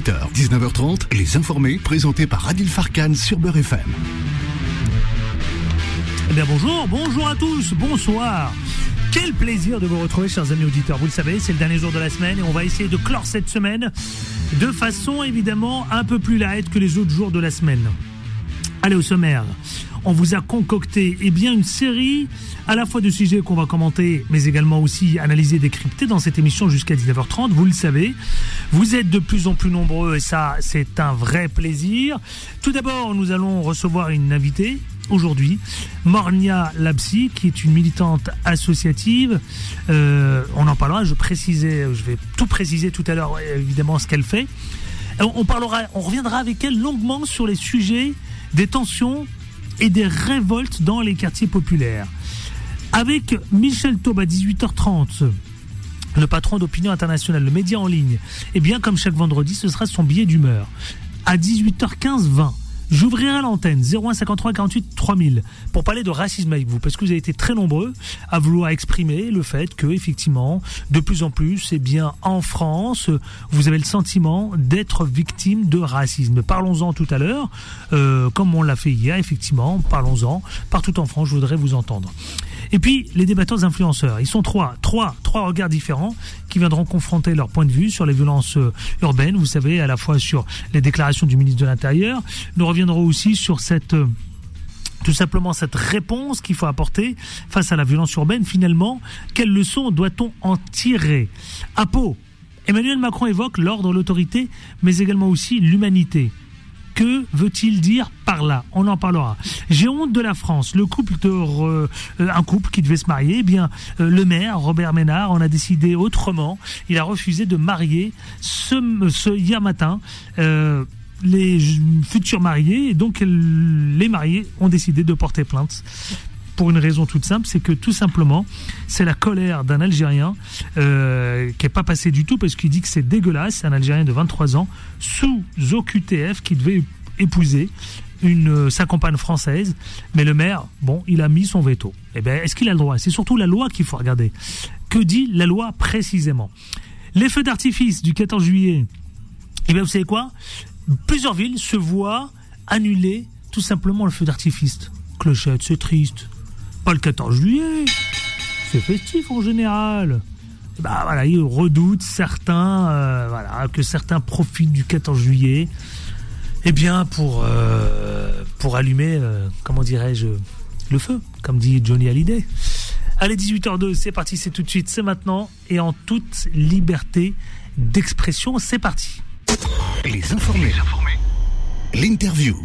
18h, 19h30, Les Informés, présentés par Adil Farkan sur Beurre FM. Eh bien bonjour, bonjour à tous, bonsoir. Quel plaisir de vous retrouver, chers amis auditeurs. Vous le savez, c'est le dernier jour de la semaine et on va essayer de clore cette semaine de façon évidemment un peu plus light que les autres jours de la semaine. Allez au sommaire. On vous a concocté eh bien une série à la fois de sujets qu'on va commenter, mais également aussi analyser, décrypter dans cette émission jusqu'à 19h30. Vous le savez, vous êtes de plus en plus nombreux et ça, c'est un vrai plaisir. Tout d'abord, nous allons recevoir une invitée aujourd'hui, Mornia Labsi, qui est une militante associative. Euh, on en parlera, je précisais, je vais tout préciser tout à l'heure, évidemment, ce qu'elle fait. On parlera, on reviendra avec elle longuement sur les sujets des tensions et des révoltes dans les quartiers populaires. Avec Michel Taube à 18h30, le patron d'Opinion Internationale, le média en ligne, et eh bien comme chaque vendredi, ce sera son billet d'humeur. À 18h15, 20. J'ouvrirai l'antenne 0153 48 3000 pour parler de racisme avec vous parce que vous avez été très nombreux à vouloir exprimer le fait que effectivement de plus en plus eh bien en France vous avez le sentiment d'être victime de racisme. Parlons-en tout à l'heure euh, comme on l'a fait hier effectivement parlons-en partout en France je voudrais vous entendre. Et puis, les débatteurs influenceurs. Ils sont trois, trois, trois regards différents qui viendront confronter leur point de vue sur les violences euh, urbaines. Vous savez, à la fois sur les déclarations du ministre de l'Intérieur. Nous reviendrons aussi sur cette euh, tout simplement cette réponse qu'il faut apporter face à la violence urbaine. Finalement, quelle leçon doit-on en tirer? À Pau, Emmanuel Macron évoque l'ordre, l'autorité, mais également aussi l'humanité. Que veut-il dire par là On en parlera. J'ai honte de la France. Le couple de euh, un couple qui devait se marier, eh bien euh, le maire Robert Ménard en a décidé autrement. Il a refusé de marier ce, hier matin. Euh, les futurs mariés, et donc les mariés ont décidé de porter plainte pour une raison toute simple, c'est que tout simplement, c'est la colère d'un Algérien euh, qui n'est pas passé du tout parce qu'il dit que c'est dégueulasse, un Algérien de 23 ans, sous OQTF, qui devait épouser une, euh, sa compagne française, mais le maire, bon, il a mis son veto. Eh bien, est-ce qu'il a le droit? C'est surtout la loi qu'il faut regarder. Que dit la loi précisément? Les feux d'artifice du 14 juillet, eh bien, vous savez quoi? Plusieurs villes se voient annuler tout simplement le feu d'artifice. Clochette, c'est triste. Le 14 juillet. C'est festif en général. Bah voilà, ils redoutent certains, euh, voilà, que certains profitent du 14 juillet, eh bien pour euh, pour allumer, euh, comment dirais-je, le feu, comme dit Johnny Hallyday. Allez, 18h02, c'est parti, c'est tout de suite, c'est maintenant, et en toute liberté d'expression, c'est parti. Les informés. L'interview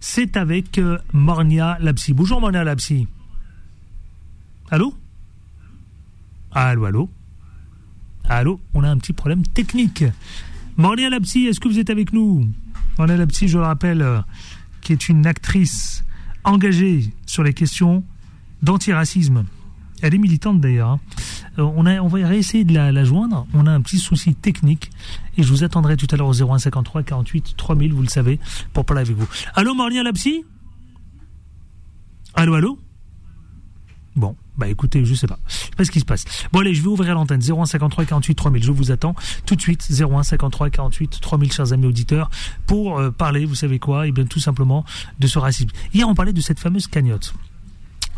c'est avec euh, Mornia Lapsi. Bonjour Mornia Lapsi. Allô? Allô, allô? Allô On a un petit problème technique. Mornia Lapsi, est-ce que vous êtes avec nous? Mornia Lapsi, je le rappelle, euh, qui est une actrice engagée sur les questions d'antiracisme. Elle est militante d'ailleurs. Hein. Euh, on, va réessayer de la, joindre. On a un petit souci technique. Et je vous attendrai tout à l'heure au 0153 48 3000, vous le savez, pour parler avec vous. Allô, Marlien Lapsi Allô, allô? Bon, bah écoutez, je sais pas. Je sais pas ce qui se passe. Bon allez, je vais ouvrir l'antenne 0153 48 3000. Je vous attends tout de suite 0153 48 3000 chers amis auditeurs pour euh, parler, vous savez quoi? Et eh bien tout simplement de ce racisme. Hier on parlait de cette fameuse cagnotte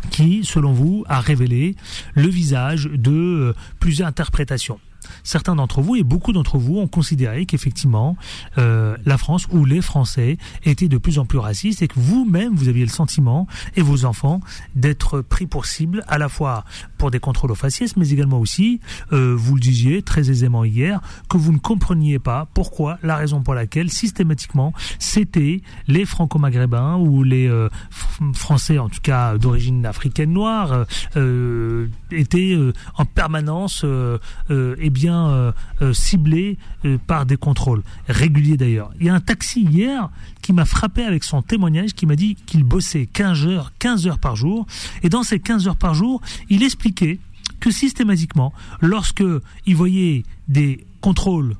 qui, selon vous, a révélé le visage de euh, plusieurs interprétations certains d'entre vous et beaucoup d'entre vous ont considéré qu'effectivement euh, la France ou les Français étaient de plus en plus racistes et que vous-même vous aviez le sentiment et vos enfants d'être pris pour cible à la fois pour des contrôles aux faciès mais également aussi euh, vous le disiez très aisément hier que vous ne compreniez pas pourquoi la raison pour laquelle systématiquement c'était les franco-maghrébins ou les euh, français en tout cas d'origine africaine noire euh, étaient en permanence bien euh, euh, ciblé euh, par des contrôles réguliers d'ailleurs. Il y a un taxi hier qui m'a frappé avec son témoignage, qui m'a dit qu'il bossait 15 heures, 15 heures par jour, et dans ces 15 heures par jour, il expliquait que systématiquement, lorsque il voyait des contrôles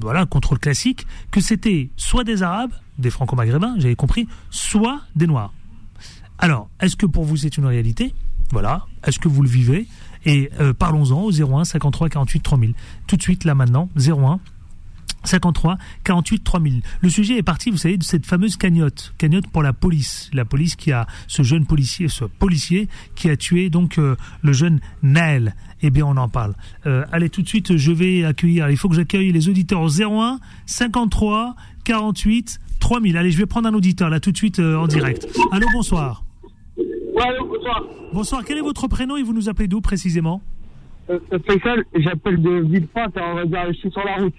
voilà, contrôle classique, que c'était soit des Arabes, des Franco-Maghrébins, j'avais compris, soit des Noirs. Alors, est-ce que pour vous c'est une réalité? Voilà. Est-ce que vous le vivez? Et euh, parlons-en au 01 53 48 3000. Tout de suite, là maintenant, 01 53 48 3000. Le sujet est parti, vous savez, de cette fameuse cagnotte, cagnotte pour la police, la police qui a ce jeune policier, ce policier qui a tué donc euh, le jeune Naël. Eh bien, on en parle. Euh, allez, tout de suite, je vais accueillir. Il faut que j'accueille les auditeurs au 01 53 48 3000. Allez, je vais prendre un auditeur là tout de suite en direct. Allô, bonsoir. Allô, bonsoir. Bonsoir. Quel est votre prénom et vous nous appelez d'où précisément Faisal, j'appelle de Villepinte. On va dire, je suis sur la route.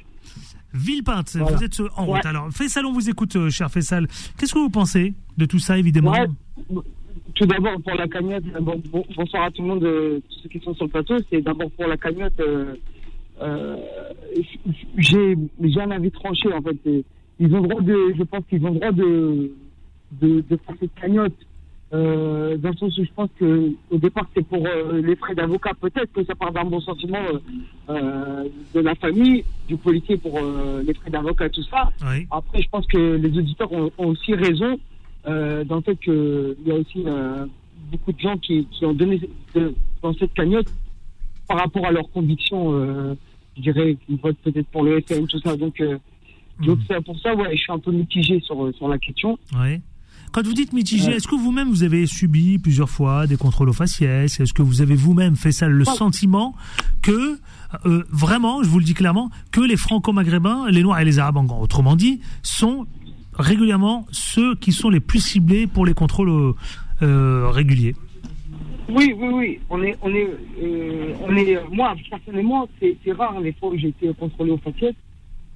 Villepinte, vous êtes en route. Alors, Fessal, on vous écoute, euh, cher Fessal. Qu'est-ce que vous pensez de tout ça, évidemment Tout d'abord, pour la cagnotte, bonsoir à tout le monde, euh, tous ceux qui sont sur le plateau. C'est d'abord pour la cagnotte. Euh, j'ai un avis tranché, en fait. Ils ont droit de, je pense qu'ils ont droit de, de, de faire cette cagnotte euh, dans le sens où je pense que au départ c'est pour euh, les frais d'avocat peut-être que ça part d'un bon sentiment euh, euh de la famille du policier pour les frais d'avocat tout ça. Après je pense que les auditeurs ont, aussi raison dans le fait qu'il y a aussi beaucoup de gens qui, qui ont donné dans cette cagnotte par rapport à leurs convictions je dirais qu'ils votent peut-être pour le FN tout ça. Donc donc hmm. pour ça ouais je suis un peu mitigé sur sur la question. Oui quand vous dites mitigé, est-ce que vous-même vous avez subi plusieurs fois des contrôles aux faciès? Est-ce que vous avez vous-même fait ça le sentiment que euh, vraiment, je vous le dis clairement, que les Franco-Maghrébins, les Noirs et les Arabes, autrement dit, sont régulièrement ceux qui sont les plus ciblés pour les contrôles euh, réguliers? Oui, oui, oui. On est, on est, euh, on est. Moi, personnellement, c'est rare les fois où j'ai été contrôlé aux faciès.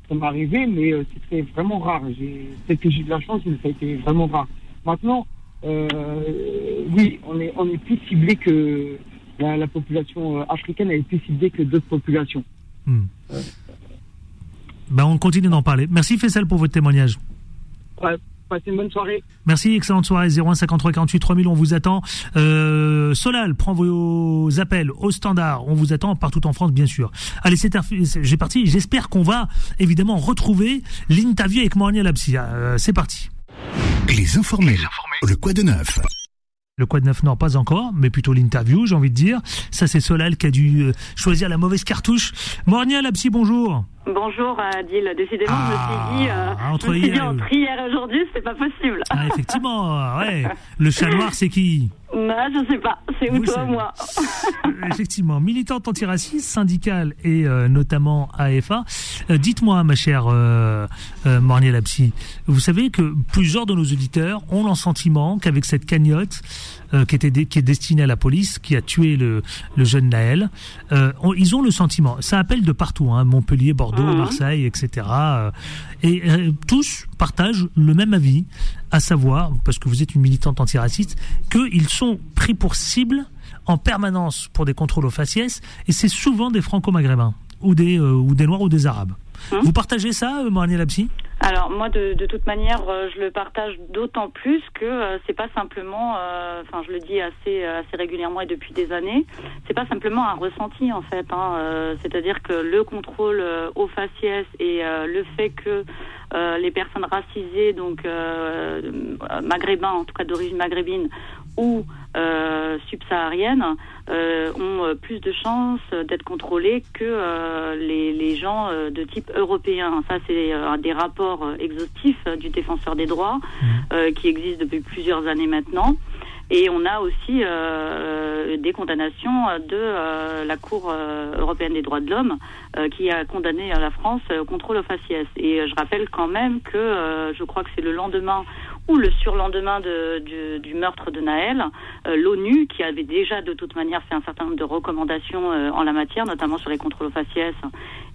Ça m'est arrivé, mais c'était vraiment rare. Peut-être que j'ai de la chance, mais ça a été vraiment rare. Maintenant, euh, oui, on est, on est plus ciblé que la, population euh, africaine, elle est plus ciblée que d'autres populations. Hmm. Ben, on continue d'en parler. Merci Fessel pour votre témoignage. Ouais. Passez une bonne soirée. Merci, excellente soirée. 0153 48 3000, on vous attend. Euh, Solal prend vos appels au standard. On vous attend partout en France, bien sûr. Allez, c'est j'ai parti. J'espère qu'on va évidemment retrouver l'interview avec Mornia Lapsi. c'est parti. Les informés. Le quoi de neuf le quoi de neuf, non, pas encore, mais plutôt l'interview, j'ai envie de dire. Ça, c'est Solal qui a dû euh, choisir la mauvaise cartouche. Mornia Lapsi, bonjour. Bonjour Adil, décidément je me suis dit, euh, ah, entre je me suis dit entre hier et aujourd'hui c'est pas possible. Ah, effectivement, ouais. Le chat noir c'est qui Non, je sais pas, c'est où toi moi euh, Effectivement, militante antiraciste, syndicale et euh, notamment AFA. Dites-moi ma chère euh, Mornier Lapsi, vous savez que plusieurs de nos auditeurs ont le sentiment qu'avec cette cagnotte qui, était qui est destinée à la police, qui a tué le, le jeune Naël, ils ont le sentiment, ça appelle de partout, hein, Montpellier, Bordeaux, Mhm. Marseille, etc. Et euh, tous partagent le même avis, à savoir, parce que vous êtes une militante antiraciste, qu'ils sont pris pour cible en permanence pour des contrôles aux faciès, et c'est souvent des franco-maghrébins, ou des, euh, ou des noirs ou des arabes. Mhm. Vous partagez ça, euh, Morani Lapsi alors moi, de, de, toute manière, euh, je le partage d'autant plus que euh, c'est pas simplement, euh, enfin je le dis assez assez régulièrement et depuis des années, c'est pas simplement un ressenti en fait. Hein, C'est-à-dire que le contrôle au faciès et le fait que les personnes racisées, donc maghrébins, en tout cas d'origine maghrébine, ou subsahariennes euh, ont euh, plus de chances d'être contrôlées que les, les, gens de type européen. Ça, c'est des rapports exhaustifs du défenseur des droits mmh. qui existent depuis plusieurs années maintenant. Et on a aussi euh, des condamnations de la Cour européenne des droits de l'homme qui a condamné la France au contrôle au faciès. Et je rappelle quand même que je crois que c'est le lendemain ou le surlendemain de, du, du, meurtre de Naël, euh, l'ONU, qui avait déjà de toute manière fait un certain nombre de recommandations euh, en la matière, notamment sur les contrôles aux faciès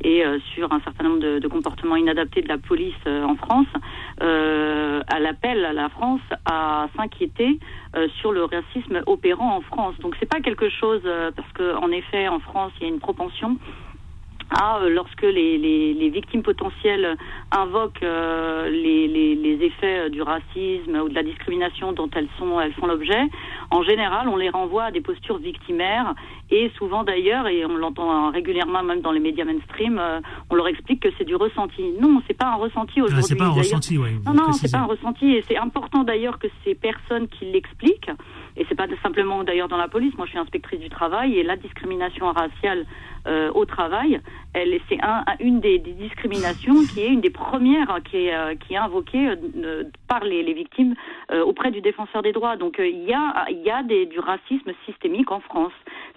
et euh, sur un certain nombre de, de, comportements inadaptés de la police en France, à l'appel à la France à s'inquiéter sur le racisme opérant en France. Donc c'est pas quelque chose parce que en effet en France il y a une propension à, euh, lorsque les, les, les, victimes potentielles invoquent euh, les, les, effets euh, du racisme ou de la discrimination dont elles sont elles font l'objet, en général, on les renvoie à des postures victimaires et souvent d'ailleurs, et on l'entend régulièrement même dans les médias mainstream, on leur explique que c'est du ressenti. Non, c'est pas un ressenti ah, aujourd'hui. c'est pas un ressenti, oui. Non, non, c'est pas un ressenti et c'est important d'ailleurs que ces personnes qui l'expliquent et c'est pas simplement d'ailleurs dans la police. Moi, je suis inspectrice du travail et la discrimination raciale au travail, elle, c'est un, une des, discriminations qui est une des premières qui est, qui est invoquée par les, les victimes auprès du défenseur des droits. Donc il y a, y a des, du racisme systémique en France.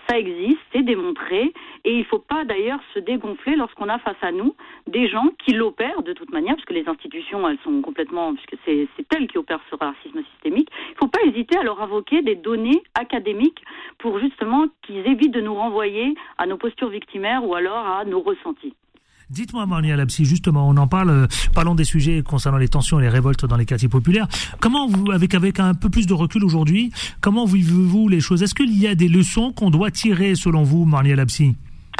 Ça existe, c'est démontré, et il ne faut pas d'ailleurs se dégonfler lorsqu'on a face à nous des gens qui l'opèrent de toute manière, puisque les institutions, elles sont complètement, puisque c'est elles qui opèrent ce racisme systémique. Il ne faut pas hésiter à leur invoquer des données académiques pour justement qu'ils évitent de nous renvoyer à nos postures victimaires ou alors à nos ressentis. Dites-moi, Marnia Lapsi, justement, on en parle, euh, parlons des sujets concernant les tensions et les révoltes dans les quartiers populaires. Comment vous, avec, un peu plus de recul aujourd'hui, comment vivez-vous les choses? Est-ce qu'il y a des leçons qu'on doit tirer, selon vous, Marnia Lapsi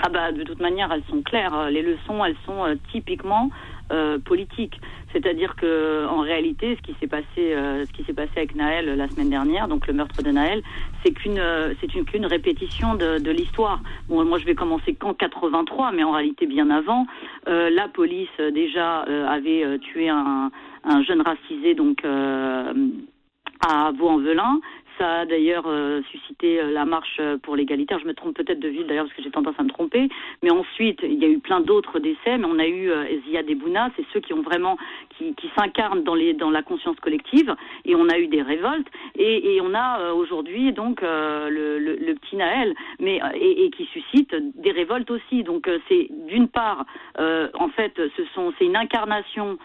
ah bah, de toute manière, elles sont claires. Les leçons, elles sont euh, typiquement euh, politiques. C'est-à-dire que en réalité, ce qui s'est passé, euh, ce qui s'est passé avec Naël la semaine dernière, donc le meurtre de Naël, c'est qu'une, euh, c'est une, qu'une répétition de, l'histoire. Moi, je vais commencer qu'en 83, mais en réalité bien avant, euh, la police déjà avait tué un, un jeune racisé, donc à Vaux-en-Velin. Ça a d'ailleurs euh, suscité euh, la marche euh, pour l'égalitaire. Je me trompe peut-être de ville d'ailleurs parce que j'ai tendance à me tromper. Mais ensuite, il y a eu plein d'autres décès. Mais on a eu Zia Debouna, c'est ceux qui ont vraiment qui, s'incarnent dans la conscience collective. Et on a eu des révoltes. Et, on a aujourd'hui donc le, petit Naël, mais et, qui suscite des révoltes aussi. Donc c'est d'une part, en fait, c'est une incarnation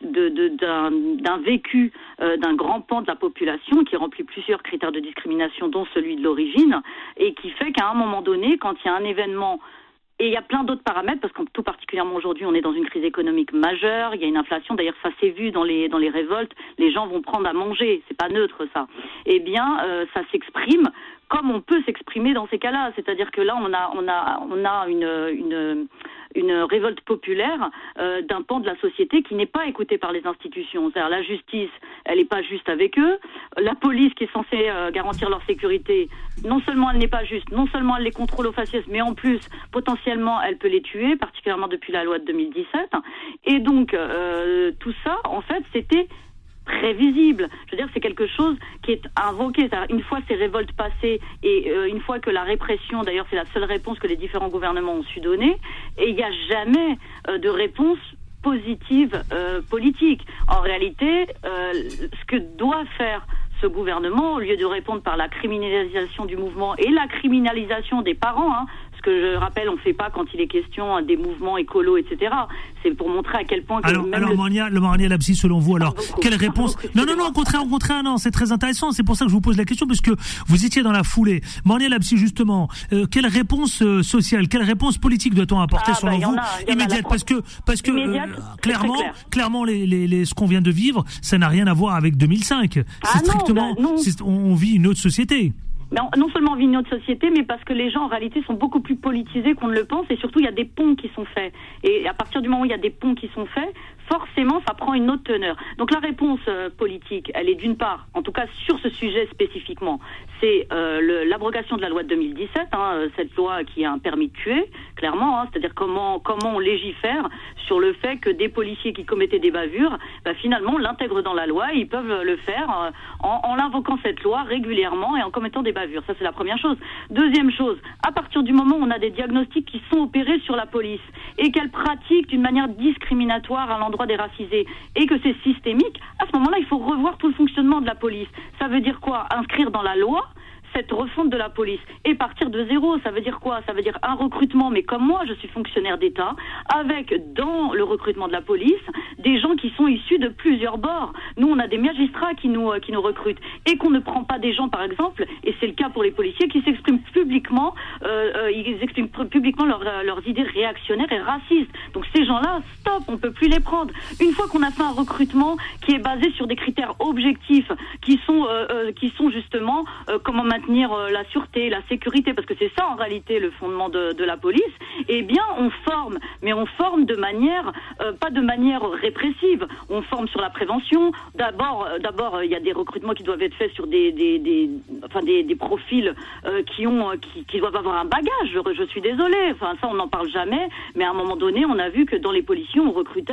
d'un vécu d'un grand pan de la population qui remplit plusieurs critères de discrimination, dont celui de l'origine, et qui fait qu'à un moment donné, quand il y a un événement et il y a plein d'autres paramètres, parce que tout particulièrement aujourd'hui, on est dans une crise économique majeure, il y a une inflation, d'ailleurs ça s'est vu dans les, dans les révoltes, les gens vont prendre à manger, c'est pas neutre ça. Eh bien, euh, ça s'exprime comme on peut s'exprimer dans ces cas-là, c'est-à-dire que là, on a, on a, on a une, une révolte populaire euh, d'un pan de la société qui n'est pas écouté par les institutions. C'est-à-dire la justice, elle n'est pas juste avec eux. La police qui est censée euh, garantir leur sécurité, non seulement elle n'est pas juste, non seulement elle les contrôle au faciès, mais en plus potentiellement elle peut les tuer, particulièrement depuis la loi de 2017. Et donc euh, tout ça, en fait, c'était prévisible. Je veux dire, c'est quelque chose qui est invoqué. Une fois ces révoltes passées et euh, une fois que la répression, d'ailleurs, c'est la seule réponse que les différents gouvernements ont su donner, et il n'y a jamais euh, de réponse positive euh, politique. En réalité, ce que doit faire ce gouvernement, au lieu de répondre par la criminalisation du mouvement et la criminalisation des parents, hein, que je rappelle, on ne fait pas quand il est question des mouvements écolos, etc. C'est pour montrer à quel point. alors, alors le... Monia, le Lapsi, selon vous, alors, quelle réponse Non, non, non, au contraire, au contraire, non, c'est très intéressant. C'est pour ça que je vous pose la question, parce que vous étiez dans la foulée. Monia Lapsi, justement, euh, quelle réponse euh, sociale, quelle réponse politique doit-on apporter ah, selon bah, vous immédiate Parce que, parce que euh, clairement, clairement, les, les, les, ce qu'on vient de vivre, ça n'a rien à voir avec 2005. Ah c'est strictement, bah, on vit une autre société non seulement on vit une autre société, mais parce que les gens en réalité sont beaucoup plus politisés qu'on ne le pense, et surtout il y a des ponts qui sont faits. Et à partir du moment où il y a des ponts qui sont faits, forcément, ça prend une autre teneur. Donc la réponse euh, politique, elle est d'une part, en tout cas sur ce sujet spécifiquement, c'est euh, l'abrogation de la loi de 2017, hein, euh, cette loi qui a un permis de tuer, clairement, hein, c'est-à-dire comment comment on légifère sur le fait que des policiers qui commettaient des bavures, bah, finalement, on l'intègre dans la loi, ils peuvent le faire en, en invoquant cette loi régulièrement et en commettant des bavures. Ça, c'est la première chose. Deuxième chose, à partir du moment où on a des diagnostics qui sont opérés sur la police et qu'elle pratique d'une manière discriminatoire à l'endroit droit des racisés et que c'est systémique, à ce moment-là, il faut revoir tout le fonctionnement de la police. Ça veut dire quoi? Inscrire dans la loi cette refonte de la police et partir de zéro. Ça veut dire quoi? Ça veut dire un recrutement, mais comme moi, je suis fonctionnaire d'État, avec dans le recrutement de la police des gens qui sont issus de plusieurs bords. Nous, on a des magistrats qui nous, euh, qui nous recrutent et qu'on ne prend pas des gens, par exemple, et c'est le cas pour les policiers, qui s'expriment publiquement, euh, euh ils expriment publiquement leurs idées réactionnaires et racistes. Donc ces gens-là, stop, on peut plus les prendre. Une fois qu'on a fait un recrutement qui est basé sur des critères objectifs, qui sont, qui sont justement comment maintenir euh, la sûreté, la sécurité, parce que c'est ça en réalité le fondement de, la police, eh bien on forme, mais on forme de manière, euh, pas de manière répressive, on forme sur la prévention. D'abord, euh, d'abord il y a des recrutements qui doivent être faits sur des, des, enfin des, profils qui ont, qui, doivent avoir un bagage. Je, suis désolée, enfin ça on n'en parle jamais, mais à un moment donné, on a vu que dans les policiers, on recrutait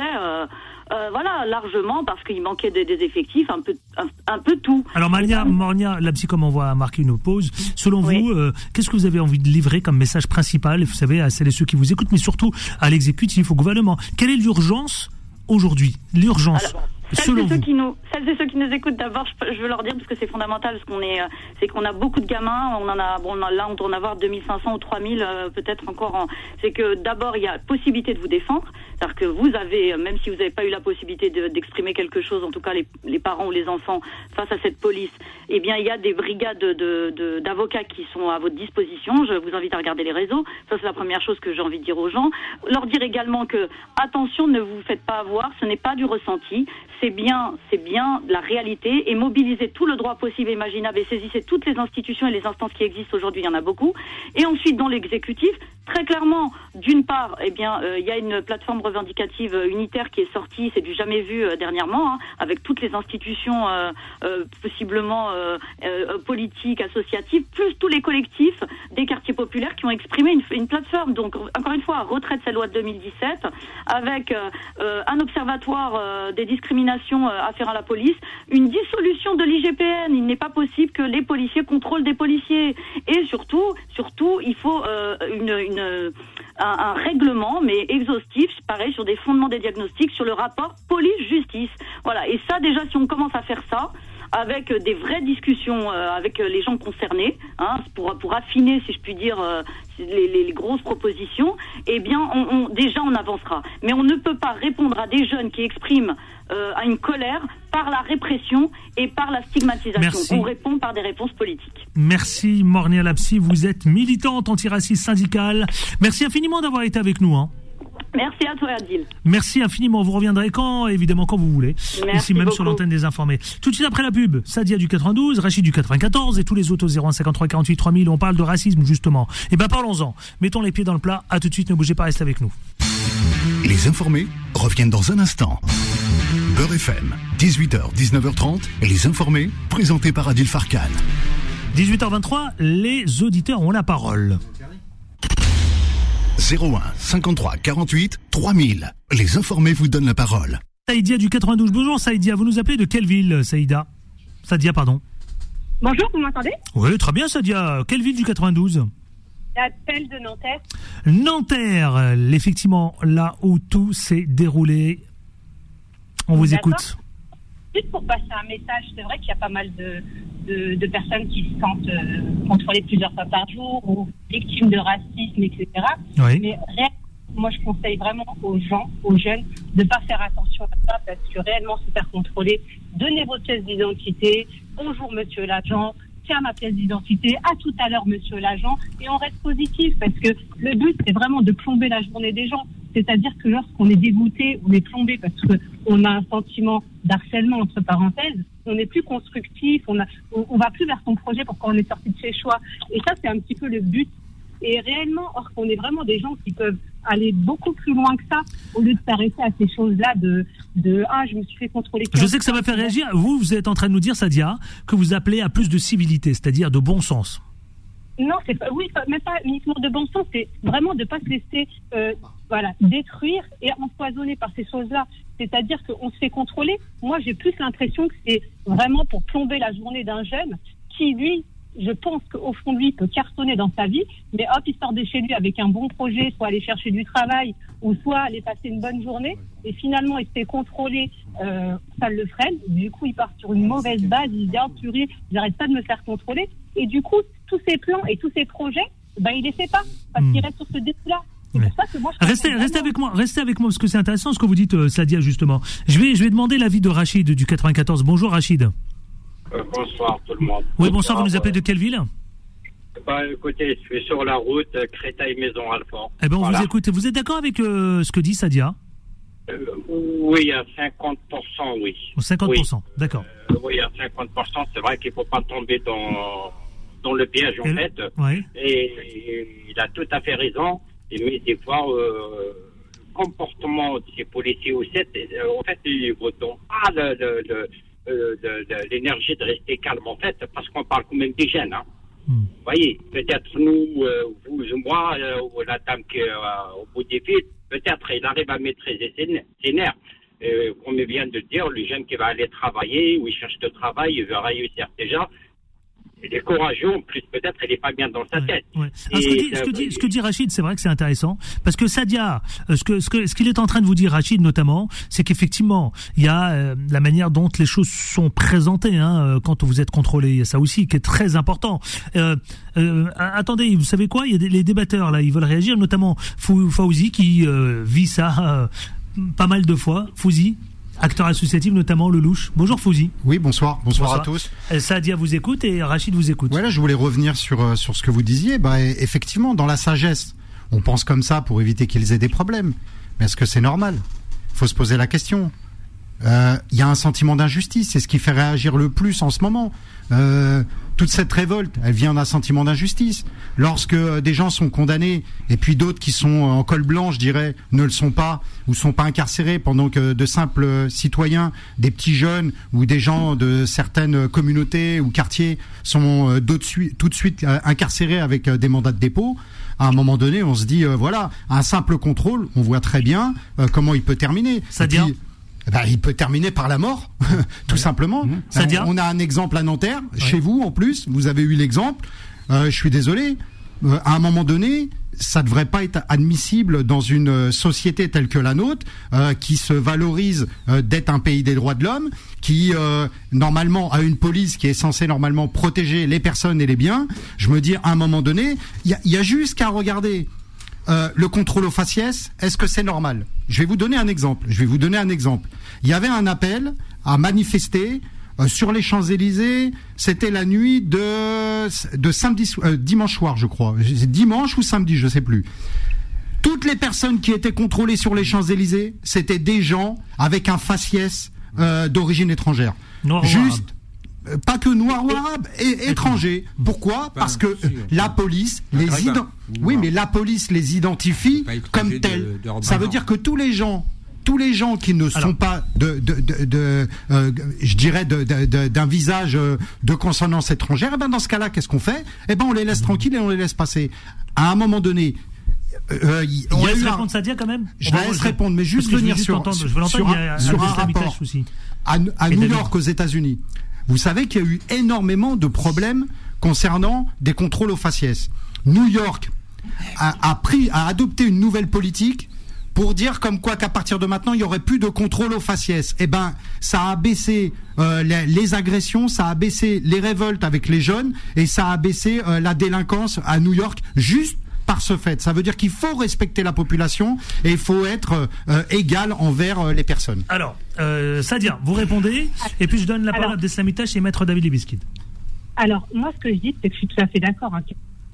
euh, voilà, largement, parce qu'il manquait des, des effectifs, un peu, un, un peu tout. Alors Marnia, Mornia, la psy, comme on marquer une pause, selon vous, euh, qu'est-ce que vous avez envie de livrer comme message principal, vous savez, à celles et ceux qui vous écoutent, mais surtout à l'exécutif, au gouvernement? Quelle est l'urgence aujourd'hui? L'urgence Celles et, ceux qui nous, celles et ceux qui nous écoutent, d'abord, je, je veux leur dire, parce que c'est fondamental, parce qu'on est, euh, c'est qu'on a beaucoup de gamins, on en a, bon, là, on doit en avoir 2500 ou 3000, euh, peut-être encore en, c'est que d'abord, il y a possibilité de vous défendre, c'est-à-dire que vous avez, euh, même si vous n'avez pas eu la possibilité de- d'exprimer quelque chose, en tout cas les, les parents ou les enfants, face à cette police, eh bien, il y a des brigades de- de- de- d'avocats qui sont à votre disposition. Je vous invite à regarder les réseaux. Ça, c'est la première chose que j'ai envie de dire aux gens. Leur dire également que, attention, ne vous faites pas avoir, ce n'est pas du ressenti, c'est bien, c'est bien la réalité et mobiliser tout le droit possible et imaginable et saisissez toutes les institutions et les instances qui existent aujourd'hui, il y en a beaucoup. Et ensuite, dans l'exécutif, très clairement, d'une part, eh bien, euh, il y a une plateforme revendicative euh, unitaire qui est sortie, c'est du jamais vu euh, dernièrement, hein, avec toutes les institutions possiblement politiques, associatives, plus tous les collectifs des quartiers populaires qui ont exprimé une, plateforme. Donc, encore une fois, retrait de cette loi de 2017, avec euh, euh, un observatoire euh, des discriminations euh, affaires à la police, une dissolution de l'IGPN. Il n'est pas possible que les policiers contrôlent des policiers. Et surtout, surtout, il faut une, un, un règlement, mais exhaustif, pareil, sur des fondements des diagnostics, sur le rapport police-justice. Voilà. Et ça, déjà, si on commence à faire ça, avec euh, des vraies discussions euh, avec euh, les gens concernés, hein, pour, pour affiner, si je puis dire, euh, les, les- les grosses propositions, eh bien, on, on- déjà, on avancera. Mais on ne peut pas répondre à des jeunes qui expriment euh, à une colère par la répression et par la stigmatisation. Merci. On répond par des réponses politiques. Merci Mornia Lapsi, vous êtes militante antiraciste syndicale. Merci infiniment d'avoir été avec nous. hein. Merci à toi, Adil. Merci infiniment. Vous reviendrez quand, évidemment, quand vous voulez. Merci Ici même sur l'antenne des informés. Tout de suite après la pub, Sadia du 92, Rachid du 94 et tous les autres au 0153 48 3000. On parle de racisme, justement. Eh ben, parlons-en. Mettons les pieds dans le plat. À tout de suite. Ne bougez pas, restez avec nous. Les informés reviennent dans un instant. Beurre FM, 18h, 19h30, les informés, présentés par Adil Farkan. 18h23, les auditeurs ont la parole. 01 53 48 3000. Les informés vous donnent la parole. Saïdia du 92. Bonjour Saïdia. Vous nous appelez de quelle ville, Saïda? Sadia, pardon. Bonjour, vous m'entendez? Oui, très bien, Sadia. Quelle ville du 92 L'appel de Nanterre. Nanterre, euh, effectivement, là où tout s'est déroulé. On vous écoute. Juste pour passer un message, c'est vrai qu'il y a pas mal de, de, de personnes qui se sentent euh, contrôlées plusieurs fois par jour ou victimes de racisme, etc. Oui. Mais moi, je conseille vraiment aux gens, aux jeunes, de ne pas faire attention à ça parce que réellement se faire contrôler. Donnez votre pièce d'identité. Bonjour, monsieur l'agent. Tiens ma pièce d'identité. À tout à l'heure, monsieur l'agent. Et on reste positif parce que le but, c'est vraiment de plomber la journée des gens. C'est-à-dire que lorsqu'on est dégoûté, on est plombé parce qu'on a un sentiment d'harcèlement, entre parenthèses, on n'est plus constructif, on, a, on, on va plus vers son projet pour qu'on est sorti de ses choix. Et ça, c'est un petit peu le but et réellement, or qu'on est vraiment des gens qui peuvent aller beaucoup plus loin que ça, au lieu de s'arrêter à ces choses-là de, de ah, je me suis fait contrôler. Je sais que ça va faire réagir. Vous, vous êtes en train de nous dire, Sadia, que vous appelez à plus de civilité, c'est-à-dire de bon sens. Non, c'est pas, oui, même pas uniquement de bon sens, c'est vraiment de pas se laisser, euh, voilà, détruire et empoisonner par ces choses-là. C'est-à-dire qu'on se fait contrôler. Moi, j'ai plus l'impression que c'est vraiment pour plomber la journée d'un jeune qui, lui, je pense qu'au fond de lui, peut cartonner dans sa vie, mais hop, il sort de chez lui avec un bon projet, soit aller chercher du travail, ou soit aller passer une bonne journée, et finalement, il se fait contrôler, euh, ça le freine, du coup, il part sur une mauvaise base, il dit, oh purée, j'arrête pas de me faire contrôler, et du coup, tous ses plans et tous ses projets, ben, il les fait pas, parce Hmm. qu'il reste sur ce Ouais. ça moi, je Restez, restez avec moi, restez avec moi, parce que c'est intéressant ce que vous dites, euh, Sadia, justement. Je vais, je vais demander l'avis de Rachid du 94. Bonjour, Rachid. Euh, bonsoir tout le monde. Oui, bonsoir, vous nous appelez de quelle ville bah, écoutez, je suis sur la route euh, Créteil-Maison-Alfort. Eh ben, on Voilà. vous écoute. Vous êtes d'accord avec euh, ce que dit Sadia Euh, oui, à 50%, oui. 50%, d'accord. Euh, oui, à 50%, c'est vrai qu'il ne faut pas tomber dans, dans le piège, en fait. Oui. Et il a tout à fait raison. Et mais des fois, le comportement de ces policiers euh, en fait, ils ne donnent pas le- le- le- euh, l'énergie de rester calme, en fait, parce qu'on parle quand même des jeunes. Hein. Hmm. Vous voyez, peut-être nous, euh, vous ou moi, euh, ou la dame qui est euh, au bout des fils, peut-être il arrive à maîtriser ses, ne- ses nerfs. comme il vient de dire, le jeune qui va aller travailler ou il cherche de travail, il veut réussir déjà. Il est courageux, en plus peut-être il n'est pas bien dans sa tête. Ouais. Alors, ce, que Et dit, ce, ça- que dit, ce que dit Rachid, c'est vrai que c'est intéressant, parce que Sadia, euh, ce que ce que ce qu'il est en train de vous dire, Rachid notamment, c'est qu'effectivement, il y a euh, la manière dont les choses sont présentées hein, euh, quand vous êtes contrôlé. Il y a ça aussi qui est très important. Euh, euh, attendez, vous savez quoi? Il y a des, les débatteurs là, ils veulent réagir, notamment Fauzi qui euh, vit ça euh, pas mal de fois. Fouzi, acteur associatif, notamment le Louche. Bonjour Fouzi. Oui, bonsoir. Bonsoir, Bonsoir. à tous. Euh, Sadia vous écoute et Rachid vous écoute. Voilà, je voulais revenir sur, euh, sur ce que vous disiez. Bah, e- effectivement, dans la sagesse, on pense comme ça pour éviter qu'ils aient des problèmes. Mais est-ce que c'est normal? Faut se poser la question. Euh, Il y a un sentiment d'injustice, c'est ce qui fait réagir le plus en ce moment. Euh, toute cette révolte, elle vient d'un sentiment d'injustice. Lorsque euh, des gens sont condamnés et puis d'autres qui sont euh, en col blanc, je dirais, ne le sont pas ou sont pas incarcérés, pendant que de simples citoyens, des petits jeunes ou des gens de certaines communautés ou quartiers sont tout de suite incarcérés avec des mandats de dépôt. À un moment donné, on se dit euh, voilà, un simple contrôle, on voit très bien euh, comment il peut terminer. Ben, il peut terminer par la mort, tout simplement. On, on a un exemple à Nanterre, chez vous en plus, vous avez eu l'exemple. Euh, je suis désolé. Euh, à un moment donné, ça devrait pas être admissible dans une euh, société telle que la nôtre, euh, qui se valorise euh, d'être un pays des droits de l'homme, qui euh, normalement a une police qui est censée normalement protéger les personnes et les biens. Je me dis, à un moment donné, il y a, il y a juste qu'à regarder euh, le contrôle aux faciès, est-ce que c'est normal? Je vais vous donner un exemple. Je vais vous donner un exemple. Il y avait un appel à manifester euh, sur les Champs-Élysées. C'était la nuit de de samedi, euh, dimanche soir, je crois. Dimanche ou samedi, je sais plus. Toutes les personnes qui étaient contrôlées sur les Champs-Élysées, c'était des gens avec un faciès euh, d'origine étrangère. Noir Juste pas que noir ou arabe, et étranger. Pourquoi Parce que euh, la police les Maghrébin ident- ou Oui, noir. mais la police les identifie comme tels. Ça veut dire que tous les gens, tous les gens qui ne Alors. sont pas de, de, de, de, euh, je dirais, de- de- de- d'un visage euh, de consonance étrangère, eh ben dans ce cas-là, qu'est-ce qu'on fait Eh ben on les laisse tranquilles et on les laisse passer. À un moment donné. euh, il y On a laisse eu un- répondre Sadia quand même Je On laisse répondre, mais juste venir sur- entendre, je veux sur y un- rapport. aussi. à, New. York, aux États-Unis. Vous savez qu'il y a eu énormément de problèmes concernant des contrôles aux faciès. New York a, pris, a adopté une nouvelle politique pour dire comme quoi qu'à partir de maintenant il y aurait plus de contrôle aux faciès. Eh ben, ça a baissé euh, les, les agressions, ça a baissé les révoltes avec les jeunes et ça a baissé euh, la délinquance à New York juste par ce fait. Ça veut dire qu'il faut respecter la population et il faut être euh, égal envers euh, les personnes. Alors, euh, Sadia, vous répondez, et puis je donne la parole Alors- à Deslamitache et Maître David Libiskid. Alors, moi, ce que je dis, c'est que je suis tout à fait d'accord, hein,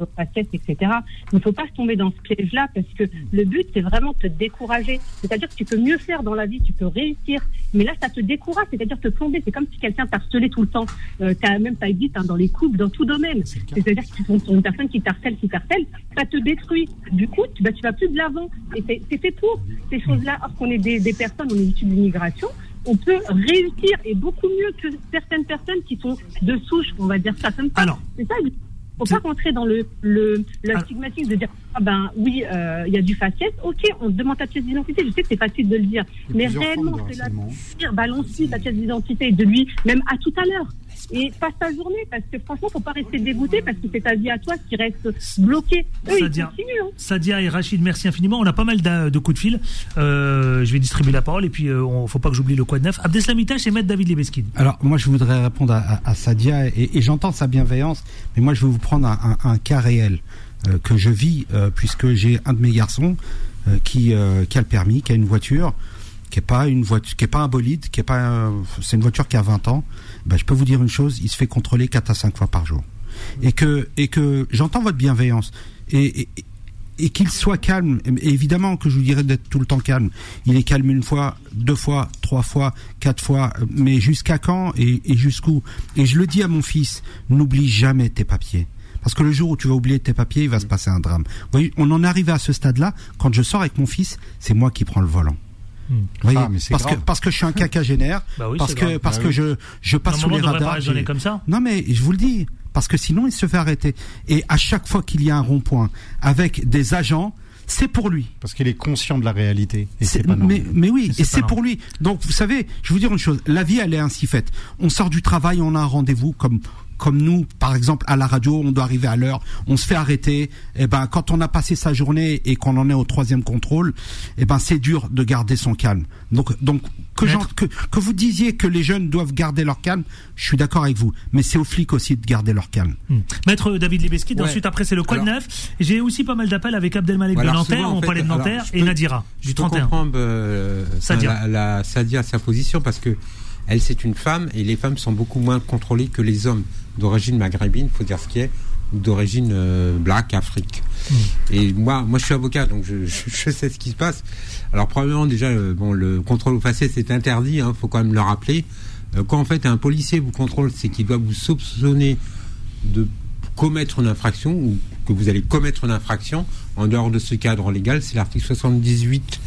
aux facettes, etc. Il ne faut pas se tomber dans ce piège-là, parce que le but, c'est vraiment de te décourager. C'est-à-dire que tu peux mieux faire dans la vie, tu peux réussir, mais là, ça te décourage, c'est-à-dire te plomber. C'est comme si quelqu'un t'harcelait tout le temps. Euh, t'as, même, ça existe hein, dans les couples, dans tout domaine. C'est-à-dire que sur une personne qui t'harcèle, qui t'harcèle, ça te détruit. Du coup, tu, bah, tu vas plus de l'avant. Et c'est, c'est fait pour ces choses-là. Or qu'on est des, des personnes, on est issus de l'immigration, on peut réussir et beaucoup mieux que certaines personnes qui sont de souche, on va dire ça comme ça. Alors. c'est ça. Il faut pas rentrer dans le le, le Alors. stigmatisme de dire ah ben oui euh, il y a du faciès. Ok, on te demande ta pièce d'identité. Je sais que c'est facile de le dire, mais réellement c'est la dire balance-lui ta pièce d'identité de lui même à tout à l'heure. Et passe ta journée parce que franchement faut pas rester dégoûté parce que c'est ta vie à toi qui reste bloquée. Eux ils Sadia. continuent. hein. Sadia et Rachid, merci infiniment. On a pas mal de coups de fil. Euh, je vais distribuer la parole et puis euh, on faut pas que j'oublie le quoi de neuf. Abdeslamitache et Maître David Libeskind. Alors moi je voudrais répondre à, à- à Sadia et, et j'entends sa bienveillance, mais moi je vais vous prendre un, un- un cas réel euh, que je vis euh, puisque j'ai un de mes garçons euh, qui, euh, qui a le permis, qui a une voiture, qui est pas une voiture, qui est pas un bolide, qui est pas, un- c'est une voiture qui a 20 ans. Ben, je peux vous dire une chose, il se fait contrôler 4 à 5 fois par jour. Et que et que j'entends votre bienveillance et, et, qu'il soit calme. Et évidemment que je vous dirais d'être tout le temps calme. Il est calme une fois, deux fois, trois fois, quatre fois, mais jusqu'à quand et, et jusqu'où? Et je le dis à mon fils, n'oublie jamais tes papiers. Parce que le jour où tu vas oublier tes papiers, il va se passer un drame. Vous voyez, on en est arrivé à ce stade-là. Quand je sors avec mon fils, c'est moi qui prends le volant. Ah, mais c'est parce que parce que je suis un quinquagénaire, Bah oui, parce que grave. parce Bah que oui. je je passe sous les pas radars. comme ça. non mais je vous le dis, parce que sinon il se fait arrêter. Et à chaque fois qu'il y a un rond-point avec des agents, c'est pour lui. Parce qu'il est conscient de la réalité. Et C'est- c'est pas mais, oui, et c'est pour lui. Donc, vous savez, je vais vous dire une chose. La vie, elle est ainsi faite. On sort du travail, on a un rendez-vous comme comme nous, par exemple, à la radio, on doit arriver à l'heure, on se fait arrêter. Et ben, quand on a passé sa journée et qu'on en est au troisième contrôle, et ben, c'est dur de garder son calme. Donc, donc que, j'en- que que vous disiez que les jeunes doivent garder leur calme, je suis d'accord avec vous. Mais c'est aux flics aussi de garder leur calme. Hmm. Maître David Libeskid, Ouais. ensuite après c'est le Quad Alors- 9. J'ai aussi pas mal d'appels avec Abdelmalek Voilà, de Nanterre, souvent, en on fait, parlait de alors, Nanterre, et peux- Nadira Je du peux 31. comprendre euh, Sadia. La, la Sadia sa position parce que elle c'est une femme et les femmes sont beaucoup moins contrôlées que les hommes d'origine maghrébine, faut dire ce qui est, ou d'origine euh, black, Afrique. Hmm. Et moi, moi je suis avocat donc je, je, je sais ce qui se passe. Alors probablement déjà euh, bon le contrôle aux facettes c'est interdit, hein, faut quand même le rappeler. Euh, quand en fait un policier vous contrôle, c'est qu'il doit vous soupçonner de commettre une infraction ou que vous allez commettre une infraction en dehors de ce cadre légal, c'est l'article 78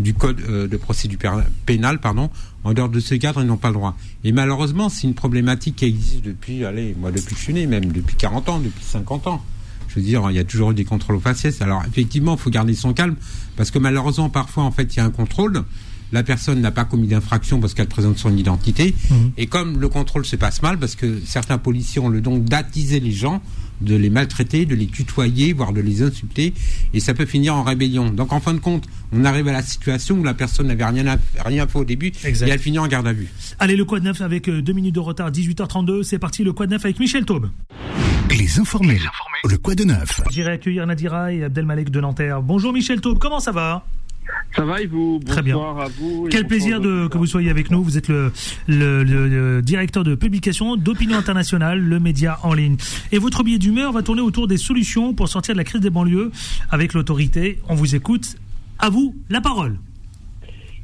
du code euh, de procédure pénale, pardon. En dehors de ce cadre, ils n'ont pas le droit. Et malheureusement, c'est une problématique qui existe depuis, allez, moi depuis que je suis né, même depuis 40 ans, depuis 50 ans. Je veux dire, il y a toujours eu des contrôles aux faciès. Alors effectivement, il faut garder son calme parce que malheureusement, parfois, en fait, il y a un contrôle. La personne n'a pas commis d'infraction parce qu'elle présente son identité. Et comme le contrôle se passe mal, parce que certains policiers ont le don d'attiser les gens, de les maltraiter, de les tutoyer, voire de les insulter, et ça peut finir en rébellion. Donc en fin de compte, on arrive à la situation où la personne n'avait rien, à- rien fait au début, Exact. et elle finit en garde à vue. Allez, le Quad 9 avec euh, deux minutes de retard, 18h32, c'est parti, le Quad 9 avec Michel Taube. Les informés. Le quoi de neuf J'irai accueillir Nadira et Abdelmalek de Nanterre. Bonjour Michel Taube, comment ça va? Ça va et vous? Très bien. À vous. Quel plaisir de, que vous soyez avec nous. Vous êtes le, le, le- le directeur de publication d'Opinion Internationale, le média en ligne. Et votre billet d'humeur va tourner autour des solutions pour sortir de la crise des banlieues avec l'autorité. On vous écoute. À vous, la parole.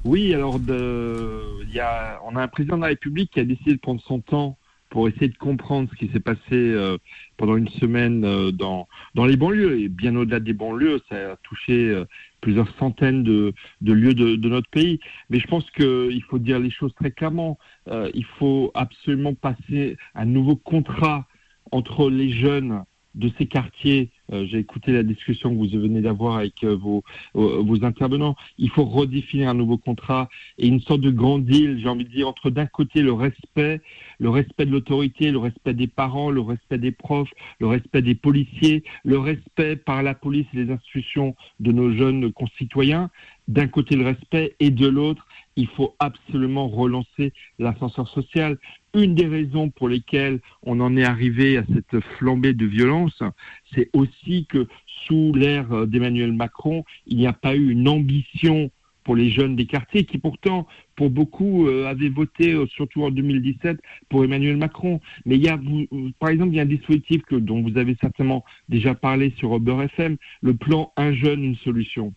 Oui, alors de, il y a, on a un président de la République qui a décidé de prendre son temps pour essayer de comprendre ce qui s'est passé euh, pendant une semaine euh, dans, dans les banlieues. Et bien au-delà des banlieues, ça a touché euh, plusieurs centaines de, de lieux de, notre pays. Mais je pense qu'il faut dire les choses très clairement. Euh, il faut absolument passer un nouveau contrat entre les jeunes de ces quartiers. Euh, J'ai écouté la discussion que vous venez d'avoir avec euh, vos, vos vos intervenants. Il faut redéfinir un nouveau contrat et une sorte de grand deal, j'ai envie de dire, entre d'un côté le respect, le respect de l'autorité, le respect des parents, le respect des profs, le respect des policiers, le respect par la police et les institutions de nos jeunes concitoyens. D'un côté le respect et de l'autre, il faut absolument relancer l'ascenseur social. Une des raisons pour lesquelles on en est arrivé à cette flambée de violence, c'est aussi que sous l'ère d'Emmanuel Macron, il n'y a pas eu une ambition pour les jeunes des quartiers qui pourtant, pour beaucoup, euh, avaient voté, euh, surtout en 2017, pour Emmanuel Macron. Mais il y a, vous- par exemple, il y a un dispositif que, dont vous avez certainement déjà parlé sur Uber FM, le plan Un jeune, une solution.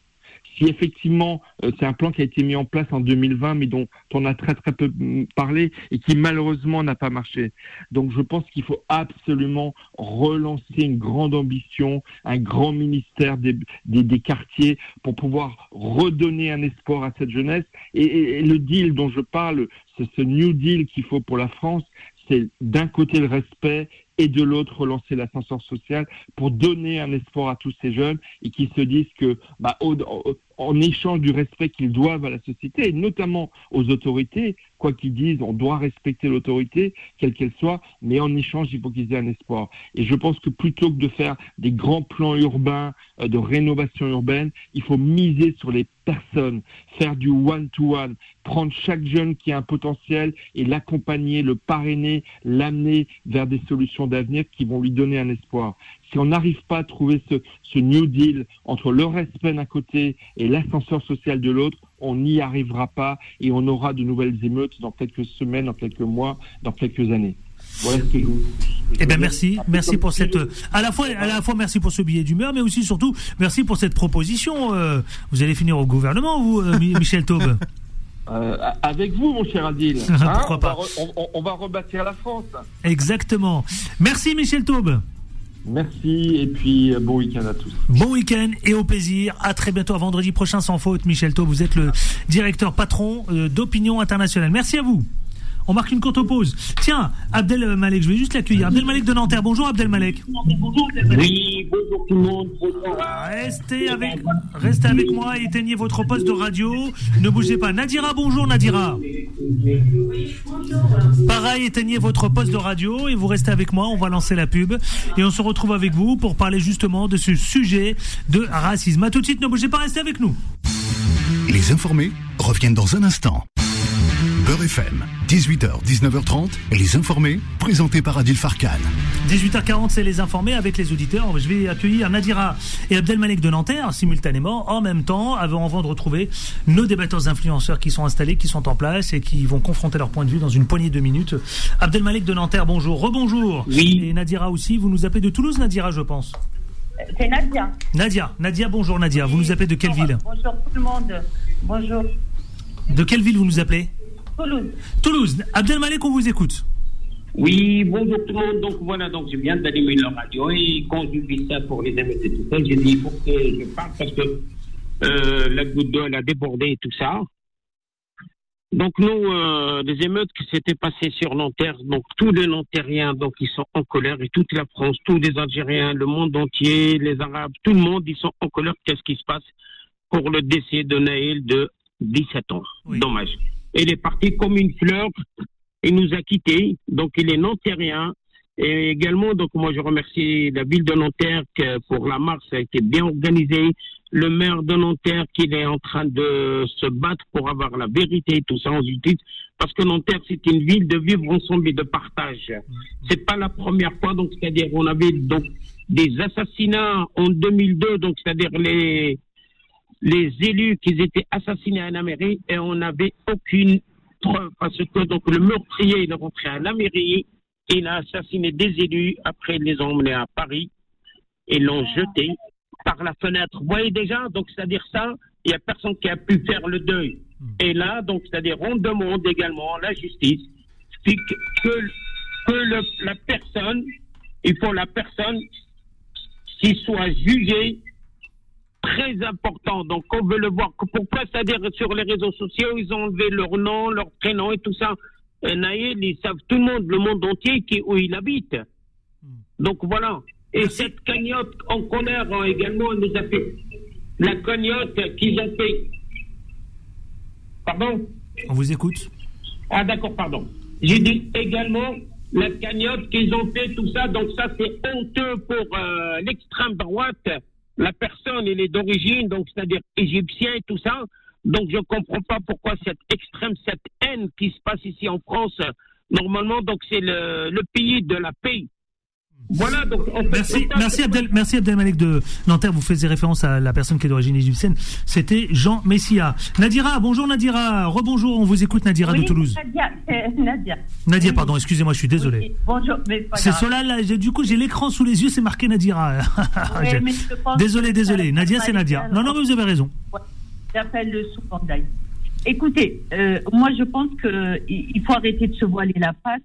Si effectivement, euh, c'est un plan qui a été mis en place en 2020, mais dont on a très très peu mm, parlé et qui malheureusement n'a pas marché. Donc je pense qu'il faut absolument relancer une grande ambition, un grand ministère des, des, quartiers pour pouvoir redonner un espoir à cette jeunesse. Et, le deal dont je parle, c'est ce New Deal qu'il faut pour la France, c'est d'un côté le respect et de l'autre relancer l'ascenseur social pour donner un espoir à tous ces jeunes et qui se disent que bah, en échange du respect qu'ils doivent à la société et notamment aux autorités, quoi qu'ils disent, on doit respecter l'autorité, quelle qu'elle soit, mais en échange, il faut qu'ils aient un espoir. Et je pense que plutôt que de faire des grands plans urbains, euh, de rénovation urbaine, il faut miser sur les personnes, faire du one-to-one, prendre chaque jeune qui a un potentiel et l'accompagner, le parrainer, l'amener vers des solutions d'avenir qui vont lui donner un espoir. Si on n'arrive pas à trouver ce, ce New Deal entre le respect d'un côté et l'ascenseur social de l'autre, on n'y arrivera pas et on aura de nouvelles émeutes dans quelques semaines, dans quelques mois, dans quelques années. Voilà ce que je vous- Eh bien, merci, merci pour cette, euh, à la fois, à la fois, merci pour ce billet d'humeur, mais aussi, surtout, merci pour cette proposition. euh, vous allez finir au gouvernement, vous, euh, Mi- Michel Taube? Euh, avec vous, mon cher Adil. Pourquoi on, pas. va re- on- on- on va rebâtir la France. Exactement. Merci, Michel Taube. Merci et puis euh, bon week-end à tous. Bon week-end et au plaisir. À très bientôt, à vendredi prochain, sans faute. Michel Taube, vous êtes le directeur patron euh, d'Opinion Internationale. Merci à vous. On marque une courte pause. Tiens, Abdel Malek, je vais juste l'accueillir. Abdel Malek de Nanterre. Bonjour Abdel Malek. Oui, bonjour tout le monde. Restez avec, restez avec moi et éteignez votre poste de radio. Ne bougez pas. Nadira, bonjour Nadira. Pareil, éteignez votre poste de radio et vous restez avec moi. On va lancer la pub et on se retrouve avec vous pour parler justement de ce sujet de racisme. A tout de suite, ne bougez pas, restez avec nous. Les informés reviennent dans un instant. Beurre FM, 18h, 19h30, et les informés, présentés par Adil Farkan. 18h40, c'est les informés avec les auditeurs. Je vais accueillir Nadira et Abdelmalek de Nanterre simultanément, en même temps, avant de retrouver nos débatteurs influenceurs qui sont installés, qui sont en place et qui vont confronter leur point de vue dans une poignée de minutes. Abdelmalek de Nanterre, bonjour. Rebonjour. Oui. Et Nadira aussi, vous nous appelez de Toulouse, Nadira, je pense. C'est Nadia. Nadia, Nadia, bonjour Nadia. Vous nous appelez de quelle ville Bonjour tout le monde. Bonjour. De quelle ville vous nous appelez? Toulouse. Toulouse. Abdelmalek, on vous écoute. Oui, bonjour tout le monde. Donc voilà, donc je viens d'allumer la radio et quand j'ai vu ça pour les émeutes et tout ça, j'ai dit il faut que je parle parce que euh, la goutte d'eau elle a débordé et tout ça. Donc nous, euh, les émeutes qui s'étaient passées sur Nanterre, donc tous les Nantériens, donc ils sont en colère et toute la France, tous les Algériens, le monde entier, les Arabes, tout le monde, ils sont en colère. Qu'est-ce qui se passe pour le décès de Naël de 17 ans? Dommage. Il est parti comme une fleur. Il nous a quittés. Donc il est Nantérien. Et également, donc moi je remercie la ville de Nanterre pour la marche ça a été bien organisé. Le maire de Nanterre qui est en train de se battre pour avoir la vérité tout ça en justice. Parce que Nanterre c'est une ville de vivre ensemble et de partage. C'est pas la première fois. Donc c'est-à-dire on avait donc des assassinats en 2002. Donc c'est-à-dire les les élus qui étaient assassinés à la mairie et on n'avait aucune preuve parce que donc le meurtrier il est rentré à la mairie il a assassiné des élus après ils les ont emmenés à Paris et l'ont jeté par la fenêtre. Vous voyez déjà, donc c'est-à-dire ça, il n'y a personne qui a pu faire le deuil. Et là, donc c'est-à-dire on demande également la justice que, que, le, la personne, il faut la personne qui soit jugée très important. Donc, on veut le voir. Pourquoi C'est-à-dire, sur les réseaux sociaux, ils ont enlevé leur nom, leur prénom et tout ça. Et Naïl, ils savent tout le monde, le monde entier, qui, où il habite. Donc, voilà. Et cette cagnotte en colère hein, également, elle nous a fait. La cagnotte qu'ils ont fait. Pardon? On vous écoute. Ah, d'accord, pardon. J'ai dit également la cagnotte qu'ils ont fait, tout ça. Donc, ça, c'est honteux pour euh, l'extrême droite la personne, elle est d'origine, donc c'est-à-dire égyptien et tout ça. Donc je ne comprends pas pourquoi cette extrême, cette haine qui se passe ici en France, normalement, donc c'est le, le pays de la paix. Voilà, donc en fait, Merci, merci, Abdel, merci Abdelmalek de Nanterre. Vous faisiez référence à la personne qui est d'origine égyptienne. C'était Jean Messia. Nadira, bonjour Nadira. Rebonjour, on vous écoute Nadira de Toulouse. Nadia, c'est Nadia. Nadia, pardon, excusez-moi, je suis désolé. Oui, Bonjour, mais c'est pas C'est grave. cela, là, j'ai- du coup, j'ai l'écran sous les yeux, c'est marqué Nadira. Mais je pense désolé, désolé. Nadia, c'est Nadia. Non, non, mais vous avez raison. Ouais, J'appelle le. Écoutez, euh, moi je pense qu'il il faut arrêter de se voiler la face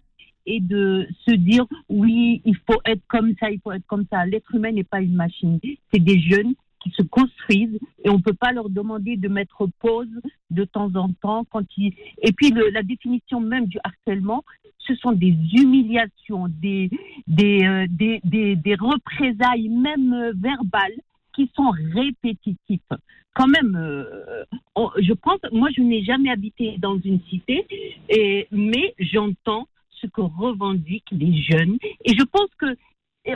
et de se dire oui, il faut être comme ça, il faut être comme ça. L'être humain n'est pas une machine. C'est des jeunes qui se construisent et on ne peut pas leur demander de mettre pause de temps en temps quand ils... Et puis la définition même du harcèlement, ce sont des humiliations, des, des, euh, des, des, représailles même euh, verbales qui sont répétitifs. Quand même, euh, je pense, moi je n'ai jamais habité dans une cité, et, mais j'entends ce que revendiquent les jeunes, et je pense que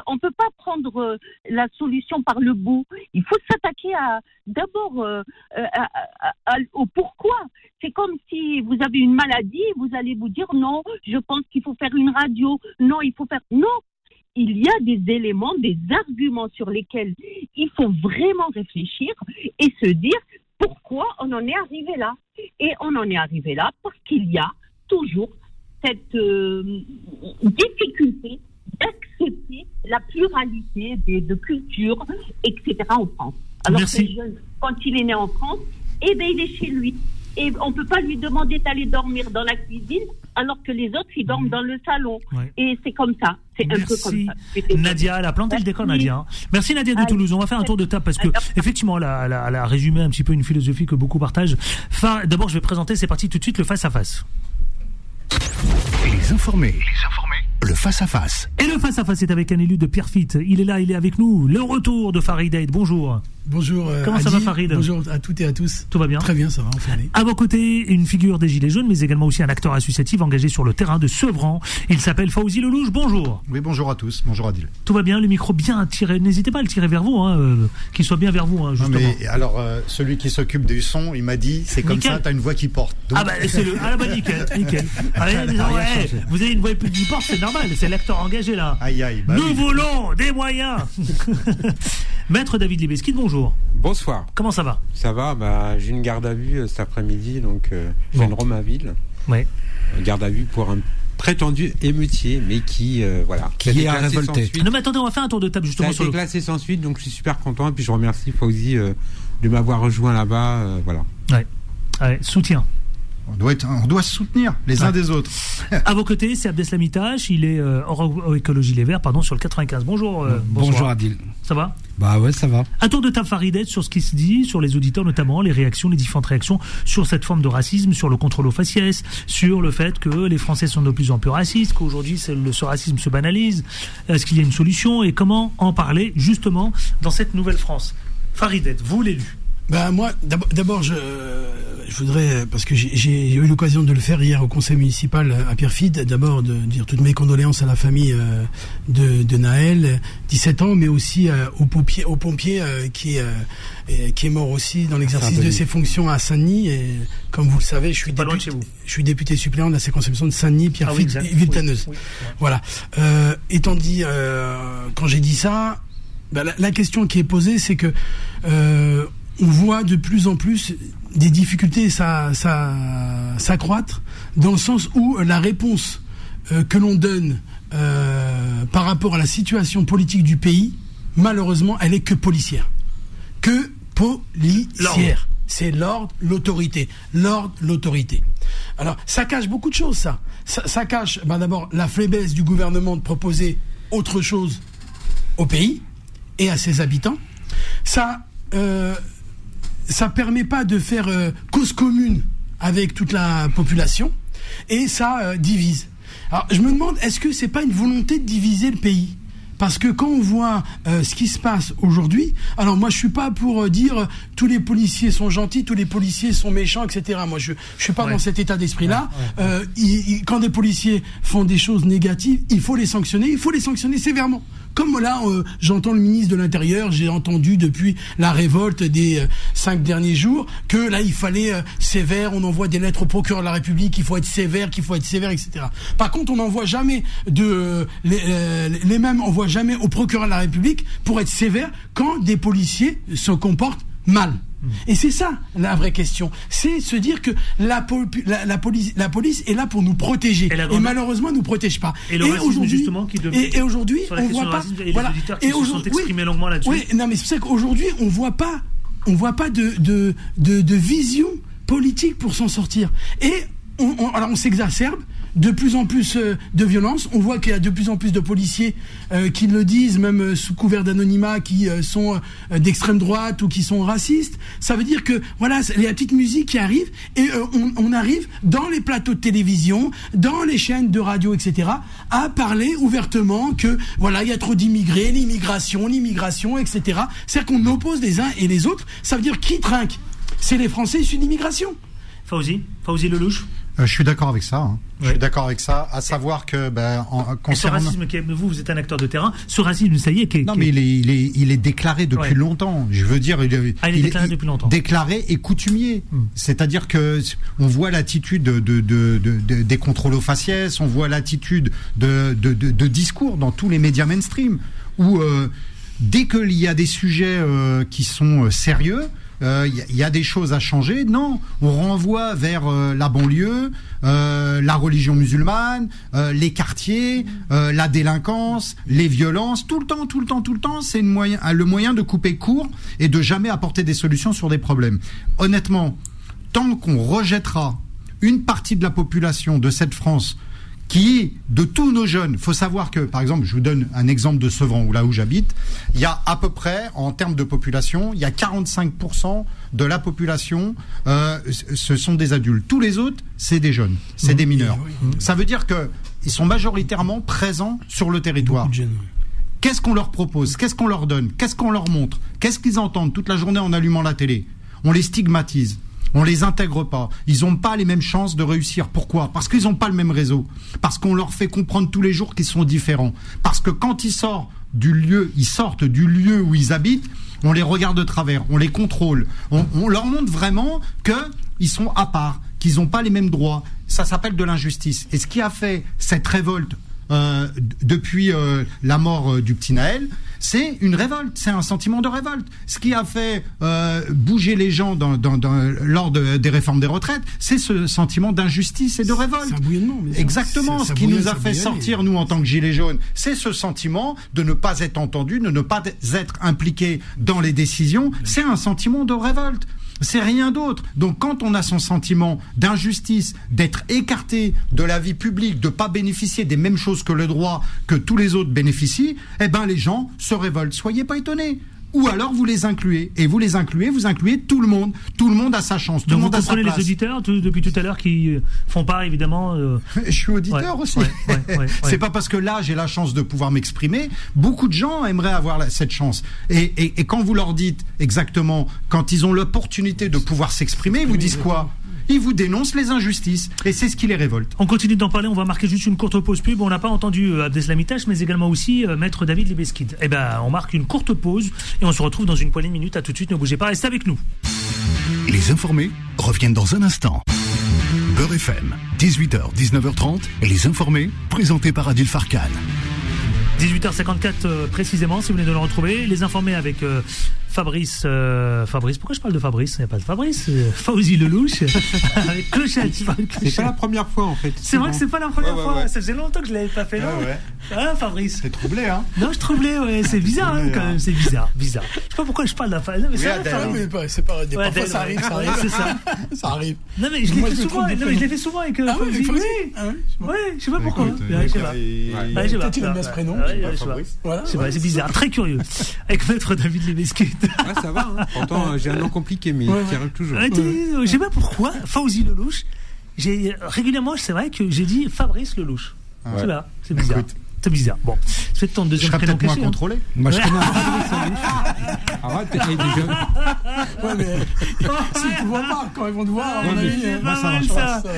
on ne peut pas prendre euh, la solution par le bout. Il faut s'attaquer à d'abord euh, euh, au pourquoi. C'est comme si vous avez une maladie, vous allez vous dire non, je pense qu'il faut faire une radio, non, il faut faire non. Il y a des éléments, des arguments sur lesquels il faut vraiment réfléchir et se dire pourquoi on en est arrivé là. Et on en est arrivé là parce qu'il y a toujours cette euh, difficulté d'accepter la pluralité des, de cultures, etc. en France. Alors Merci. que le jeune, quand il est né en France, eh ben, il est chez lui. Et on ne peut pas lui demander d'aller dormir dans la cuisine alors que les autres, ils dorment dans le salon. Ouais. Et c'est comme ça. C'est un peu comme Merci ça. Nadia, elle a planté le décor Merci. Nadia. hein. Merci Nadia de Allez. Toulouse. On va faire un tour de table parce que Alors. effectivement, elle a, elle a- elle a résumé un petit peu une philosophie que beaucoup partagent. D'abord, je vais présenter, c'est parti tout de suite, le face à face. Les informés. Le face-à-face. Et le face-à-face est avec un élu de Pierrefitte. Il est là, il est avec nous. Le retour de Farid Aid. Bonjour. Bonjour. euh, Comment ça va, Farid Bonjour à toutes et à tous. Tout va bien Très bien, ça va. À vos côtés, une figure des Gilets jaunes, mais également aussi un acteur associatif engagé sur le terrain de Sevran. Il s'appelle Fauzi Lelouch. Bonjour. Oui, bonjour à tous. Bonjour Adil. Tout va bien, le micro bien tiré. N'hésitez pas à le tirer vers vous, hein, euh, qu'il soit bien vers vous, hein, Non, justement. mais alors, euh, celui qui s'occupe du son, il m'a dit, c'est comme Nickel. ça, t'as une voix qui porte. Donc- Ah bah c'est le ah bah nickel nickel. Allez, disons, ouais, vous avez une voix plus qui porte, c'est normal, c'est l'acteur engagé là. Aïe aïe. bah Nous oui. voulons des moyens. Maître David Libeskid, bonjour. Bonsoir. Comment ça va? Ça va, bah, j'ai une garde à vue euh, cet après-midi, donc euh, je viens de Romainville. Ouais. Une Garde à vue pour un prétendu émeutier, mais qui, euh, voilà. Qui est à classé sans révolter. suite. Non mais attendez, on va faire un tour de table Ça a justement sur le... classé sans suite, donc je suis super content. Et puis je remercie Fauzi euh, de m'avoir rejoint là-bas. euh, voilà. Ouais. Ouais, soutien. On doit, être, on doit se soutenir les uns des autres. À vos côtés, c'est Abdeslamitache, il est euh, hors écologie les Verts, pardon, sur le 95. Bonjour. euh. Bonjour Adil. Ça va? Bah ouais, ça va. Un tour de table Faridette sur ce qui se dit, sur les auditeurs notamment, les réactions, les différentes réactions sur cette forme de racisme, sur le contrôle aux faciès, sur le fait que les Français sont de plus en plus racistes, qu'aujourd'hui ce racisme se banalise. Est-ce qu'il y a une solution et comment en parler justement dans cette nouvelle France? Faridette, vous l'élu. Bah moi, d'abord- d'abord, je, je voudrais, parce que j'ai- j'ai eu l'occasion de le faire hier au conseil municipal à Pierrefitte, d'abord de dire toutes mes condoléances à la famille euh, de, de Naël, 17 ans, mais aussi euh, au pompier, au pompier euh, qui, euh, est- qui est mort aussi dans l'exercice de ses fonctions à Saint-Denis. Et comme vous le savez, je suis, député, chez vous. je suis député suppléant de la circonscription de Saint-Denis, Ah oui, Pierrefitte exact. et Villetaneuse. Oui, oui. Voilà. Euh, étant dit, euh, quand j'ai dit ça, bah, la, la question qui est posée, c'est que euh, on voit de plus en plus des difficultés s'accroître dans le sens où la réponse euh, que l'on donne euh, par rapport à la situation politique du pays, malheureusement, elle est que policière. Que policière. C'est l'ordre, l'autorité. L'ordre, l'autorité. Alors, ça cache beaucoup de choses, ça. Ça, ça cache, ben, d'abord, la faiblesse du gouvernement de proposer autre chose au pays et à ses habitants. Ça, euh, ça permet pas de faire euh, cause commune avec toute la population et ça euh, divise. Alors, je me demande, est-ce que c'est pas une volonté de diviser le pays? Parce que quand on voit euh, ce qui se passe aujourd'hui, alors moi je suis pas pour euh, dire tous les policiers sont gentils, tous les policiers sont méchants, etc. Moi je je suis pas Ouais. dans cet état d'esprit-là. Quand des policiers font des choses négatives, il faut les sanctionner, il faut les sanctionner sévèrement. Comme là, euh, j'entends le ministre de l'Intérieur, j'ai entendu depuis la révolte des euh, cinq derniers jours que là, il fallait euh, sévère, on envoie des lettres au procureur de la République, qu'il faut être sévère, qu'il faut être sévère, etc. Par contre, on n'envoie jamais de... Les, les mêmes, on jamais au procureur de la République pour être sévère quand des policiers se comportent mal. Et c'est ça la vraie question, c'est se dire que la, popu- la, la police, la police est là pour nous protéger. Et et, malheureusement nous protège pas. Et racisme, aujourd'hui- et, et aujourd'hui on voit pas et les voilà. et se sont aujourd'hui- oui, longuement là-dessus. Oui, non mais c'est pour ça qu'aujourd'hui on voit pas on voit pas de de de, de vision politique pour s'en sortir. Et on, on- alors on s'exacerbe de plus en plus euh, de violence. On voit qu'il y a de plus en plus de policiers euh, qui le disent, même euh, sous couvert d'anonymat, qui sont d'extrême droite ou qui sont racistes. Ça veut dire que voilà, il y a la petite musique qui arrive et on, on arrive dans les plateaux de télévision, dans les chaînes de radio, etc., à parler ouvertement que voilà, il y a trop d'immigrés, l'immigration, l'immigration, etc. C'est-à-dire qu'on oppose les uns et les autres. Ça veut dire qui trinque? C'est les Français issus d'immigration. Fauzi, Fauzi Lelouch. Euh, je suis d'accord avec ça. hein. Je suis d'accord avec ça. À savoir que, ben, en, Et ce concernant. racisme, qui vous, vous êtes un acteur de terrain. Ce racisme, ça y est, qui Non, qui mais il est, il est, il est déclaré depuis Ouais. longtemps. Je veux dire, il est, Ah, il est déclaré depuis longtemps. Déclaré et coutumier. Hmm. C'est-à-dire que on voit l'attitude de, de, de- de- des contrôles aux faciès, on voit l'attitude de, discours dans tous les médias mainstream où euh, dès qu'il y a des sujets euh, qui sont euh, sérieux. euh, Il y, a- il des choses à changer. Non, on renvoie vers euh, la banlieue, euh, la religion musulmane, les quartiers, la délinquance, les violences, tout le temps, tout le temps, tout le temps. C'est le moyen de couper court et de jamais apporter des solutions sur des problèmes. Honnêtement, tant qu'on rejettera une partie de la population de cette France qui est de tous nos jeunes. faut savoir que, par exemple, je vous donne un exemple de Sevran, où là où j'habite, il y a à peu près, en termes de population, il y a 45% de la population, euh, ce sont des adultes. Tous les autres, c'est des jeunes, c'est des mineurs. Ça veut dire que ils sont majoritairement présents sur le territoire. Qu'est-ce qu'on leur propose? Qu'est-ce qu'on leur donne? Qu'est-ce qu'on leur montre? Qu'est-ce qu'ils entendent toute la journée en allumant la télé? On les stigmatise. On les intègre pas. Ils n'ont pas les mêmes chances de réussir. Pourquoi? Parce qu'ils n'ont pas le même réseau. Parce qu'on leur fait comprendre tous les jours qu'ils sont différents. Parce que quand ils sortent du lieu, ils sortent du lieu où ils habitent, on les regarde de travers, on les contrôle, on, leur montre vraiment qu'ils sont à part, qu'ils n'ont pas les mêmes droits. Ça s'appelle de l'injustice. Et ce qui a fait cette révolte euh, depuis euh, la mort euh, du petit Naël, c'est une révolte, c'est un sentiment de révolte. Ce qui a fait euh, bouger les gens dans, dans- dans- lors de- des réformes des retraites, c'est ce sentiment d'injustice et de révolte. Exactement. Ce qui nous a fait sortir, nous, en tant que Gilets jaunes, c'est ce sentiment de ne pas être entendu, de ne pas être impliqué dans les décisions. C'est un sentiment de révolte. C'est rien d'autre. Donc quand on a son sentiment d'injustice, d'être écarté de la vie publique, de pas bénéficier des mêmes choses que le droit que tous les autres bénéficient, eh ben les gens se révoltent. Soyez pas étonnés. Ou alors vous les incluez. Et vous les incluez, vous incluez tout le monde. Tout le monde a sa chance. Tout Donc le vous monde a sa comprenez les place. auditeurs tout- depuis tout à l'heure qui euh, font part évidemment. euh, Je suis auditeur Ouais, aussi. ouais, ouais, C'est pas parce que là j'ai la chance de pouvoir m'exprimer. Beaucoup de gens aimeraient avoir cette chance. Et, et- et quand vous leur dites exactement, quand ils ont l'opportunité de pouvoir s'exprimer, ils vous disent quoi? Ils vous dénoncent les injustices. Et c'est ce qui les révolte. On continue d'en parler, on va marquer juste une courte pause pub. On n'a pas entendu euh, Abdeslamitash, mais également aussi euh, Maître David Libeskid. Eh ben, on marque une courte pause et on se retrouve dans une poignée de minutes. À tout de suite, ne bougez pas, restez avec nous. Les informés reviennent dans un instant. Beurre FM, 18h, 19h30, les informés, présentés par Adil Farkan. 18h54 euh, précisément, si vous venez de le retrouver. Les informés avec euh, Fabrice. euh, Fabrice, pourquoi je parle de Fabrice? Il n'y a pas de Fabrice. euh, Fauzi Lelouch. avec Clochette. C'est pas la première fois en fait. C'est vrai que c'est pas la première Ouais, ouais, fois. ouais. Ça faisait longtemps que je l'avais pas fait, non? Ouais, ouais. Hein, Fabrice T'es troublé, hein Non, je troublais, ouais. C'est bizarre, hein, troublé, quand hein. même. C'est bizarre, bizarre. Je sais pas pourquoi je parle de la fa- Non, mais c'est Oui, vrai, Fabrice. hein. c'est pas parfois ça arrive, ouais. ça arrive. c'est ça. ça arrive. Non, mais je l'ai fait souvent. Non, mais je l'ai fait souvent avec euh, Ah oui, Fauzi. Ah Ouais, je sais pas pourquoi. Je sais pas. Peut-être il aime bien ce prénom. Je sais pas. Fabrice. C'est c'est bizarre, très curieux. Avec Maître David Lebesquet. Ouais, ça va. hein. Pourtant, euh, j'ai un nom compliqué, mais Ouais, qui arrive toujours. Je sais pas pourquoi, Fauzi Lelouch. J'ai régulièrement, c'est vrai que j'ai dit Fabrice Lelouch. Ouais. C'est là, c'est bizarre. Écoute. C'est bizarre. Bon, c'est ton Je deuxième serais prénom peut-être moins hein. contrôlé. Moi, je connais un. Arrête, t'es déjà. Ouais, mais s'ils te voient pas, quand ils vont te voir, Ouais, avis, c'est euh, pas ça mal, ça. ça, ça.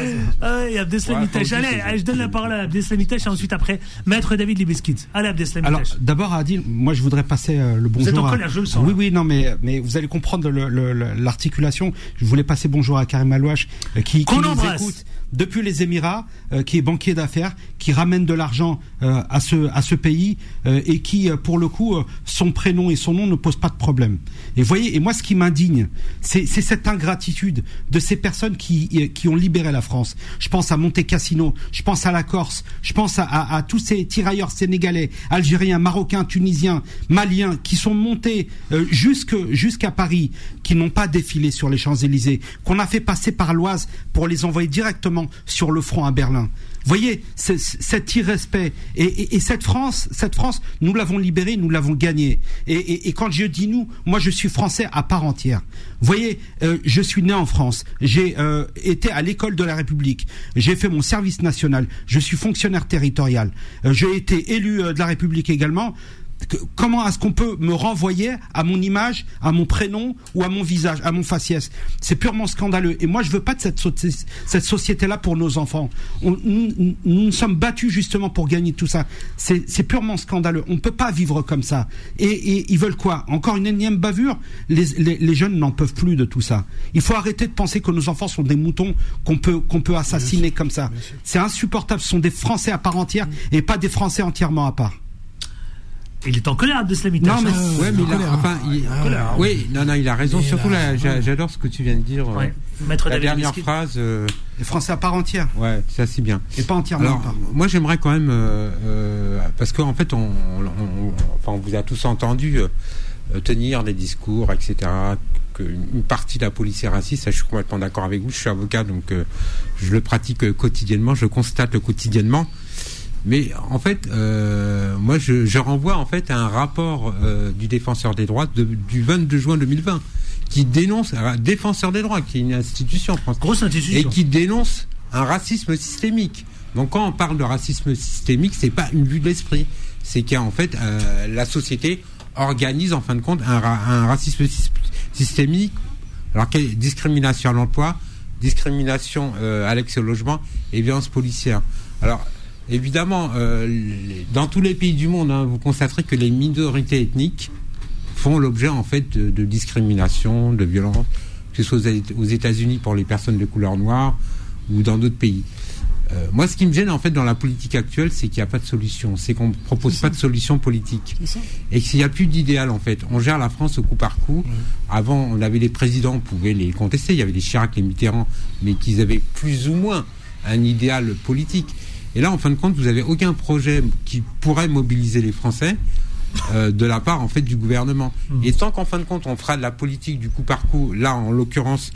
Ah. Fauzi, Allez, allez, je donne la parole à Abdeslamitash et ensuite après, Maître David Libeskid. Allez, Alors, Abdeslamitash. d'abord, Adil, moi, je voudrais passer euh, le bonjour. êtes en à- colère, je le sens, Oui, oui, non, mais, mais vous allez comprendre l'articulation. Je voulais passer bonjour à Karim Alouache, euh, qui, qui nous écoute depuis les Émirats, euh, qui est banquier d'affaires, qui ramène de l'argent euh, à ce à ce pays euh, et qui, pour le coup, son prénom et son nom ne posent pas de problème. Et voyez, et moi, ce qui m'indigne, c'est cette ingratitude de ces personnes qui qui ont libéré la France. Je pense à Monte Cassino, je pense à la Corse, je pense à, tous ces tirailleurs sénégalais, algériens, marocains, tunisiens, maliens, qui sont montés jusqu'à Paris, qui n'ont pas défilé sur les Champs Élysées, qu'on a fait passer par l'Oise pour les envoyer directement sur le front à Berlin. Voyez c'est- c'est- cet irrespect et, et- et cette France, cette France, nous l'avons libérée, nous l'avons gagnée. Et, quand je dis nous, moi je suis français à part entière. Voyez, euh, je suis né en France, j'ai euh, été à l'école de la République, j'ai fait mon service national, je suis fonctionnaire territorial, Euh, j'ai été élu de la République également. Que- comment est-ce qu'on peut me renvoyer à mon image, à mon prénom ou à mon visage, à mon faciès? C'est purement scandaleux. Et moi, je veux pas de cette, soci- cette société-là pour nos enfants. On- nous, nous sommes battus justement pour gagner tout ça. C'est purement scandaleux. On peut pas vivre comme ça. Et, et ils veulent quoi? Encore une énième bavure? Les, les, les jeunes n'en peuvent plus de tout ça. Il faut arrêter de penser que nos enfants sont des moutons qu'on peut qu'on peut assassiner comme ça. C'est insupportable. Ce sont des Français à part entière et pas des Français entièrement à part. Il est en colère, Abdeslamitash. Non, mais- hein. Ouais, mais il a, colère, enfin, il- Ah, colère. oui, non, non, il a raison. Surtout là, là, j'a- j'adore ce que tu viens de dire. euh, Ouais. Maître La David dernière phrase, euh, Les Français à part entière ouais, ça c'est bien. et pas entièrement Alors, à part. moi j'aimerais quand même, euh, euh, parce qu'en fait, on, on- on- enfin, on vous a tous entendu euh, euh, tenir des discours, etc. Une partie de la police est raciste, ça je suis complètement d'accord avec vous. Je suis avocat, donc euh, je le pratique euh, quotidiennement, je constate quotidiennement. Mais en fait, euh, moi je, je renvoie en fait à un rapport euh, du défenseur des droits de- du 22 juin 2020 qui dénonce, un défenseur des droits, qui est une institution France, Grosse et institution. qui dénonce un racisme systémique. Donc quand on parle de racisme systémique, c'est pas une vue de l'esprit, c'est qu'en fait euh, la société organise en fin de compte un, ra- un racisme sy- systémique. Alors quelle discrimination à l'emploi, discrimination euh, à l'accès au logement et violence policière. Alors évidemment, euh, les- dans tous les pays du monde, hein, vous constaterez que les minorités ethniques font l'objet en fait de, de discrimination, de violence, que ce soit aux États-Unis pour les personnes de couleur noire ou dans d'autres pays. Euh, moi, ce qui me gêne en fait dans la politique actuelle, c'est qu'il n'y a pas de solution, c'est qu'on ne propose pas de solution politique et qu'il n'y a plus d'idéal en fait. On gère la France au coup par coup. Avant, on avait les présidents, on pouvait les contester. Il y avait les Chirac, les Mitterrand, mais qu'ils avaient plus ou moins un idéal politique. Et là, en fin de compte, vous n'avez aucun projet qui pourrait mobiliser les Français euh, de la part en fait du gouvernement. Et tant qu'en fin de compte, on fera de la politique du coup par coup, là en l'occurrence.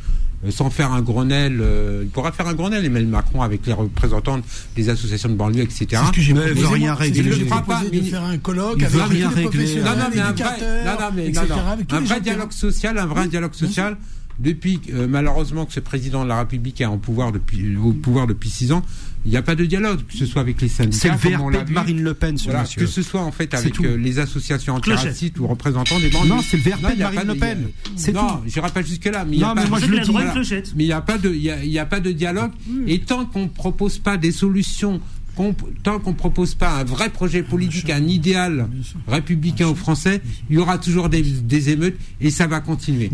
euh, sans faire un Grenelle, euh, il pourra faire un Grenelle, Emmanuel Macron, avec les représentants des associations de banlieue, etc. C'est ce que j'ai Mais rien régler. j'ai ne pas, de faire un colloque il avec rien les régler. Non, non, mais un vrai, éducateurs, non, non, mais, non, etc., non. avec tous un les vrai gens dialogue social, un vrai Oui, dialogue bien social. Depuis euh, malheureusement que ce président de la République est en pouvoir depuis au pouvoir depuis six ans, il n'y a pas de dialogue, que ce soit avec les syndicats, C'est le comme on VRP l'a de vu. Marine Le Pen, ce Voilà, monsieur. que ce soit en fait avec euh, les associations antiracistes ou représentants des banlieues. Non, c'est le VRP Non, de Marine pas Le Pen. C'est non, tout. j'irai pas jusque là, mais il y a Non, pas. mais moi, je C'est le la dis. droite Voilà. clochette. Mais il n'y a pas de, il y y a pas de dialogue. Et tant qu'on propose pas des solutions, qu'on- tant qu'on propose pas un vrai projet politique, un idéal républicain aux Français, il y aura toujours des, des émeutes et ça va continuer.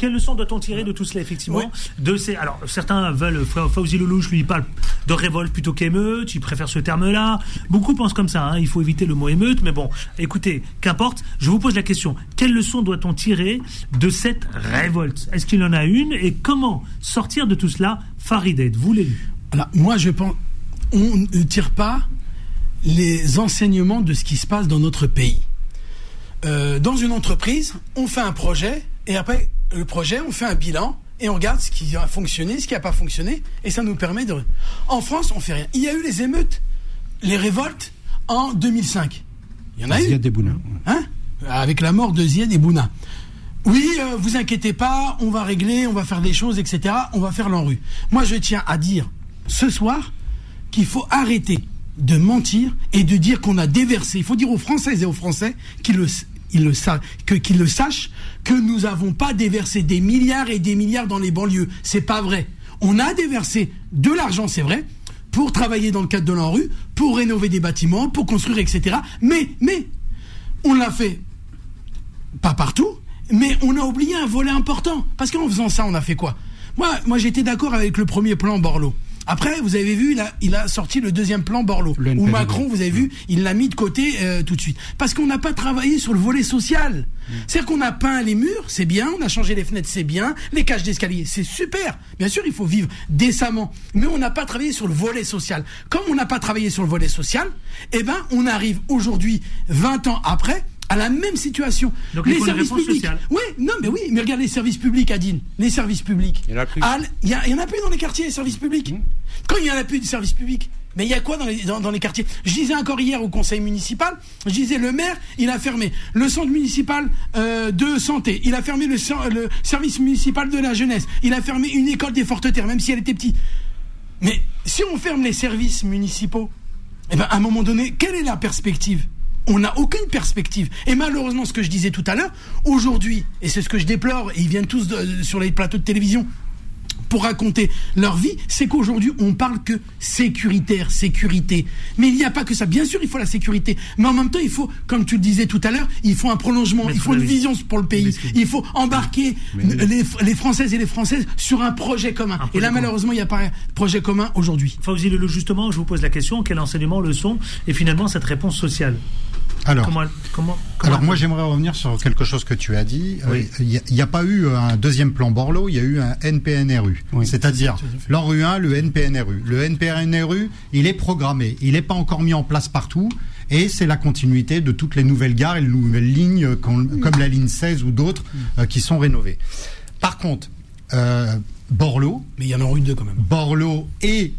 Quelle leçon doit-on tirer de tout cela, effectivement de ces, Alors, certains veulent, Fa- Fauzi Lelouch, lui, parle de révolte plutôt qu'émeute, il préfère ce terme-là. Beaucoup pensent comme ça, hein, il faut éviter le mot émeute, mais bon, écoutez, qu'importe, je vous pose la question, quelle leçon doit-on tirer de cette révolte? Est-ce qu'il en a une? Et comment sortir de tout cela Farideh, vous l'élu. Alors, moi, je pense, on ne tire pas les enseignements de ce qui se passe dans notre pays. Euh, dans une entreprise, on fait un projet et après le projet, on fait un bilan et on regarde ce qui a fonctionné, ce qui n'a pas fonctionné et ça nous permet de. En France, on fait rien. Il y a eu les émeutes, les révoltes en 2005. Il y en a eu. Ziad Debouna. Hein? Avec la mort de Ziad et Bouna. Oui, euh, vous inquiétez pas, on va régler, on va faire des choses, etc. On va faire l'enrue. Moi, je tiens à dire ce soir qu'il faut arrêter de mentir et de dire qu'on a déversé. Il faut dire aux Françaises et aux Français qu'ils le, ils le, sa- que- qu'ils le sachent que nous n'avons pas déversé des milliards et des milliards dans les banlieues. C'est pas vrai. On a déversé de l'argent, c'est vrai, pour travailler dans le cadre de l'ANRU, pour rénover des bâtiments, pour construire, etc. Mais, mais, on l'a fait pas partout, mais on a oublié un volet important. Parce qu'en faisant ça, on a fait quoi? Moi, moi j'étais d'accord avec le premier plan Borloo. Après, vous avez vu, il a, il a sorti le deuxième plan Borloo. Où. Macron, vous avez vu, il l'a mis de côté euh, tout de suite. Parce qu'on n'a pas travaillé sur le volet social. C'est-à-dire qu'on a peint les murs, c'est bien, on a changé les fenêtres, c'est bien, les cages d'escalier, c'est super. Bien sûr, il faut vivre décemment. Mais on n'a pas travaillé sur le volet social. Comme on n'a pas travaillé sur le volet social, eh ben, on arrive aujourd'hui, 20 ans après, à la même situation. Donc, il faut une réponse sociale. Oui, non, mais oui, mais regarde les services publics, Adine. Les services publics. Il y en a plus. Ah, Il y, a- il y en a plus dans les quartiers, les services publics. Quand il y en a plus de services publics, mais il y a quoi dans les, dans, dans les quartiers? Je disais encore hier au conseil municipal, je disais le maire, il a fermé le centre municipal euh, de santé, il a fermé le service municipal de la jeunesse, il a fermé une école des Fortes Terres, même si elle était petite. Mais si on ferme les services municipaux, eh ben, à un moment donné, quelle est la perspective? On n'a aucune perspective. Et malheureusement, ce que je disais tout à l'heure, aujourd'hui, et c'est ce que je déplore, et ils viennent tous de- sur les plateaux de télévision pour raconter leur vie, c'est qu'aujourd'hui, on parle que sécuritaire, sécurité. Mais il n'y a pas que ça. Bien sûr, il faut la sécurité. Mais en même temps, il faut, comme tu le disais tout à l'heure, il faut un prolongement, il faut une vision pour le pays. Il faut embarquer les, les Françaises et les Françaises sur un projet commun. projet et là, commun. malheureusement, il n'y a pas un projet commun aujourd'hui. Fauzi justement, je vous pose la question, quel enseignement, leçon, et finalement cette réponse sociale? Alors, Comment, comment, comment alors moi j'aimerais revenir sur quelque chose que tu as dit. Euh, Oui. Il n'y a, pas eu un deuxième plan Borloo, il y a eu un NPNRU. Oui. C'est-à-dire l'ANRU 1, le NPNRU. Le NPNRU, il est programmé, il n'est pas encore mis en place partout. Et c'est la continuité de toutes les nouvelles gares et les nouvelles lignes, euh, comme, comme la ligne 16 ou d'autres, euh, qui sont rénovées. Par contre, euh, Borloo, Mais il y en aura eu deux quand même. Borloo et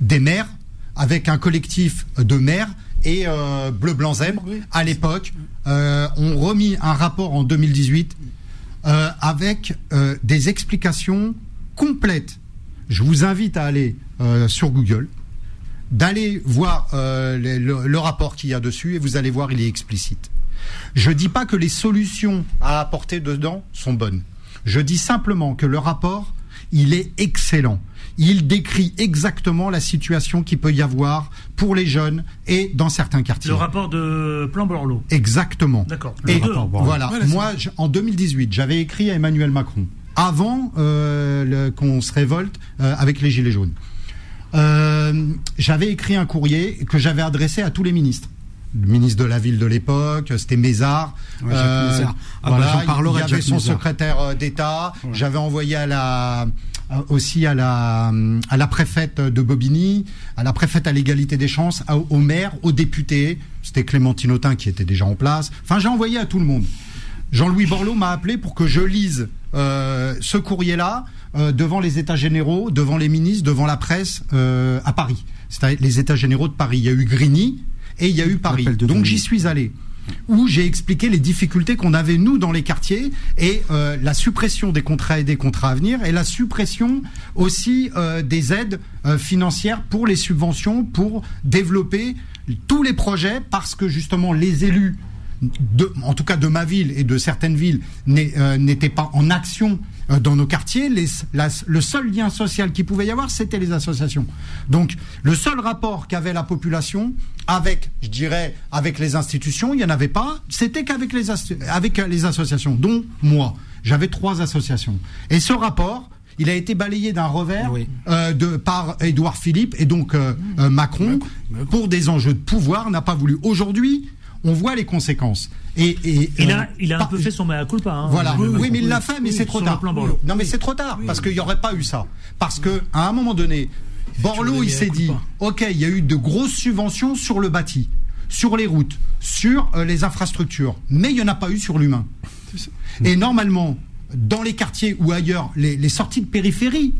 des maires, avec un collectif de maires et euh, Bleu Blanc Zèbre, Oui. à l'époque, euh, ont remis un rapport en 2018 euh, avec des explications complètes. Je vous invite à aller sur Google d'aller voir le, le- le rapport qu'il y a dessus et vous allez voir, il est explicite. Je dis pas que les solutions à apporter dedans sont bonnes. Je dis simplement que le rapport, il est excellent. Il décrit exactement la situation qu'il peut y avoir pour les jeunes et dans certains quartiers. Le rapport de Plan Borloo. Exactement. D'accord. Et Le rapport Borloo. voilà, Voilà, moi, je- en 2018, j'avais écrit à Emmanuel Macron, avant euh, qu'on se révolte euh, avec les Gilets jaunes. Euh, j'avais écrit un courrier que j'avais adressé à tous les ministres. Le ministre de la ville de l'époque, c'était Mézard. Ouais, Mézard. Ah bah, voilà, j'en parlerai il y avait Jacques son Mézard. secrétaire euh, d'État. J'avais envoyé à la euh, aussi à la à la préfète de Bobigny, à la préfète à l'égalité des chances, à- au maire, aux députés. C'était Clémentine Autain qui était déjà en place. Enfin, j'ai envoyé à tout le monde. Jean-Louis Borloo m'a appelé pour que je lise euh, ce courrier-là euh, devant les États généraux, devant les ministres, devant la presse euh, à Paris. C'est les États généraux de Paris. Il y a eu Grigny et il y a eu Paris. Donc j'y suis allé où j'ai expliqué les difficultés qu'on avait nous dans les quartiers et euh, la suppression des contrats aidés, contrats à venir et la suppression aussi euh, des aides euh, financières pour les subventions pour développer tous les projets parce que justement les élus de, en tout cas de ma ville et de certaines villes, euh, n'étaient pas en action euh, dans nos quartiers. Les- la- le seul lien social qu'il pouvait y avoir, c'était les associations. Donc, le seul rapport qu'avait la population avec, je dirais, avec les institutions, il n'y en avait pas. C'était qu'avec les, avec les associations, dont moi. J'avais trois associations. Et ce rapport, il a été balayé d'un revers euh, de, par Édouard Philippe et donc euh, euh, Macron pour des enjeux de pouvoir n'a pas voulu. Aujourd'hui, on voit les conséquences. Et, et Il euh, a, il a un peu fait son mea culpa. Hein, voilà. Oui, mais il l'a fait, mais Oui, c'est trop tard. Non, mais c'est trop tard parce qu'il n'y aurait pas eu ça. Parce que à un moment donné, Borloo, il s'est dit, ok, il y a eu de grosses subventions sur le bâti, sur les routes, sur euh, les infrastructures, mais il n'y en a pas eu sur l'humain. Et normalement, dans les quartiers ou ailleurs, les, les sorties de périphérie,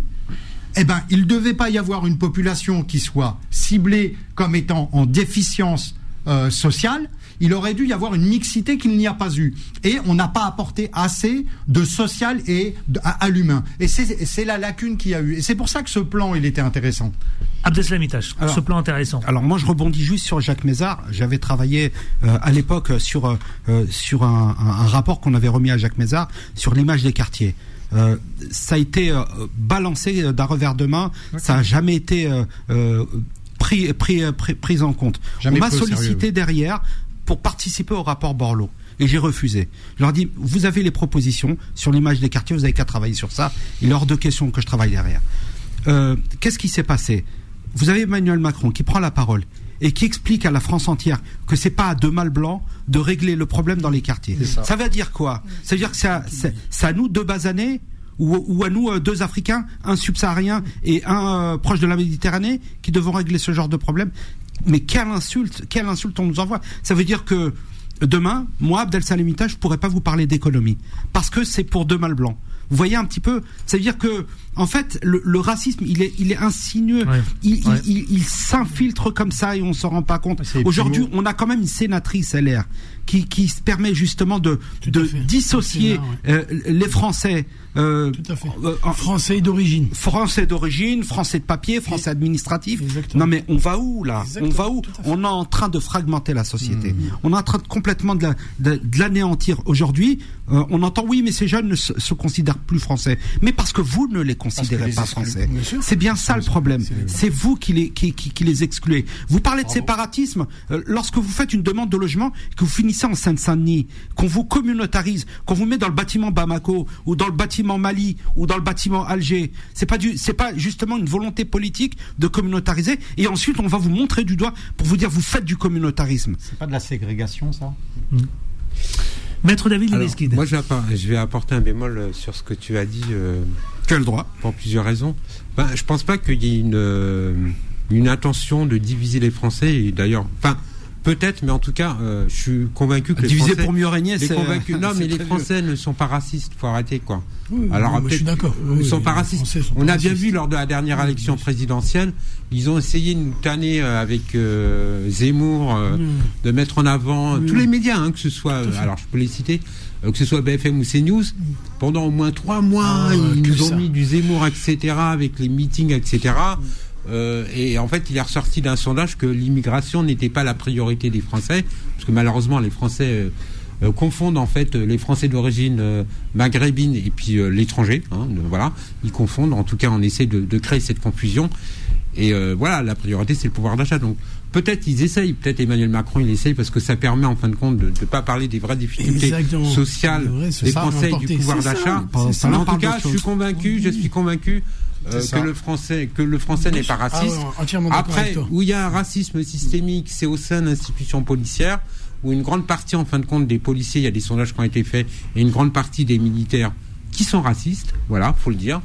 eh ben, il ne devait pas y avoir une population qui soit ciblée comme étant en déficience euh, sociale. Il aurait dû y avoir une mixité qu'il n'y a pas eu. Et on n'a pas apporté assez de social et de- à, à l'humain. Et c'est c'est la lacune qu'il y a eu. Et c'est pour ça que ce plan, il était intéressant. Abdeslam Itache, Alors- ce plan intéressant. Alors moi je rebondis juste sur Jacques Mézard. J'avais travaillé euh, à l'époque sur euh, sur un, un- un rapport qu'on avait remis à Jacques Mézard sur l'image des quartiers. Euh, ça a été euh, balancé d'un revers de main. Ça a jamais été euh, euh, pris, pris, pris, pris en compte. Jamais On m'a sérieux, sollicité derrière pour participer au rapport Borloo. Et j'ai refusé. Je leur dis, vous avez les propositions sur l'image des quartiers, vous avez qu'à travailler sur ça. Il est hors de question que je travaille derrière. Euh, Qu'est-ce qui s'est passé? Vous avez Emmanuel Macron qui prend la parole et qui explique à la France entière que c'est pas à deux mâles blancs de régler le problème dans les quartiers. Ça. veut dire quoi? Ça veut dire que c'est à, nous deux basanés ou, ou à nous euh, deux Africains, un subsaharien et un euh, proche de la Méditerranée qui devons régler ce genre de problème? Mais quelle insulte, quelle insulte on nous envoie? Ça veut dire que demain, moi, Abdel Salimita, je pourrais pas vous parler d'économie parce que c'est pour deux mâles blancs. Vous voyez un petit peu, ça veut dire que en fait le, le racisme il est il est insinueux, il, il- Ouais. il- il s'infiltre comme ça et on s'en rend pas compte. Aujourd'hui, on a quand même une sénatrice LR qui qui se permet justement de de dissocier euh, les Français euh, euh, en- Français d'origine. Français d'origine, français de papier, français administratif. Non mais on va où là? On va où? On est en train de fragmenter la société. On est en train de complètement de la- de- de l'anéantir. Aujourd'hui, euh, on entend oui, mais ces jeunes ne se, se considèrent plus français. Mais parce que vous ne les considérez pas français. C'est bien ça le problème. C'est vous qui les qui, qui, qui les excluez. Vous parlez de séparatisme euh, lorsque vous faites une demande de logement que vous finissez en Seine-Saint-Denis, qu'on vous communautarise, qu'on vous met dans le bâtiment Bamako ou dans le bâtiment Mali ou dans le bâtiment Alger. C'est pas du c'est pas justement une volonté politique de communautariser et ensuite on va vous montrer du doigt pour vous dire vous faites du communautarisme. C'est pas de la ségrégation, ça? Maître David Libeskid. Moi, je vais, appor- je vais apporter un bémol euh, sur ce que tu as dit. euh, tu as le droit? Pour plusieurs raisons. Ben, je pense pas qu'il y ait une, euh, une intention de diviser les Français. Et d'ailleurs, enfin, peut-être, mais en tout cas, euh, je suis convaincu que les Diviser Français- pour mieux régner, les c'est- convaincus. Non, c'est mais les Français ne sont pas racistes. Faut arrêter, quoi. Oui, Alors, oui, je suis d'accord. Ils Oui, sont pas les racistes. Sont On pas a bien vu lors de la dernière élection présidentielle, ils ont essayé de nous tanner euh, avec euh, Zemmour, euh, Mm. de mettre en avant Oui. tous les médias, hein, que ce soit, euh, alors je peux les citer, euh, que ce soit BFM ou CNews. Pendant au moins trois mois, Ah, ils nous ont ça. mis du Zemmour, etc., avec les meetings, etc. Euh, et en fait, il est ressorti d'un sondage que l'immigration n'était pas la priorité des Français, parce que malheureusement, les Français euh, euh, confondent en fait les Français d'origine euh, maghrébine et puis euh, l'étranger. hein, voilà, ils confondent. En tout cas, on essaie de, de créer cette confusion. Et euh, voilà, la priorité, c'est le pouvoir d'achat. Donc peut-être ils essayent, peut-être Emmanuel Macron, il essaye parce que ça permet en fin de compte de ne pas parler des vraies difficultés Exactement. sociales Le vrai, des ça, Français et du pouvoir d'achat. En tout cas, je suis convaincu, je suis convaincu euh, que le français, que le français n'est pas Ah raciste. ouais, Après, où il y a un racisme systémique, c'est au sein d'institutions policières où une grande partie, en fin de compte, des policiers, il y a des sondages qui ont été faits, et une grande partie des militaires qui sont racistes. Voilà, faut le dire.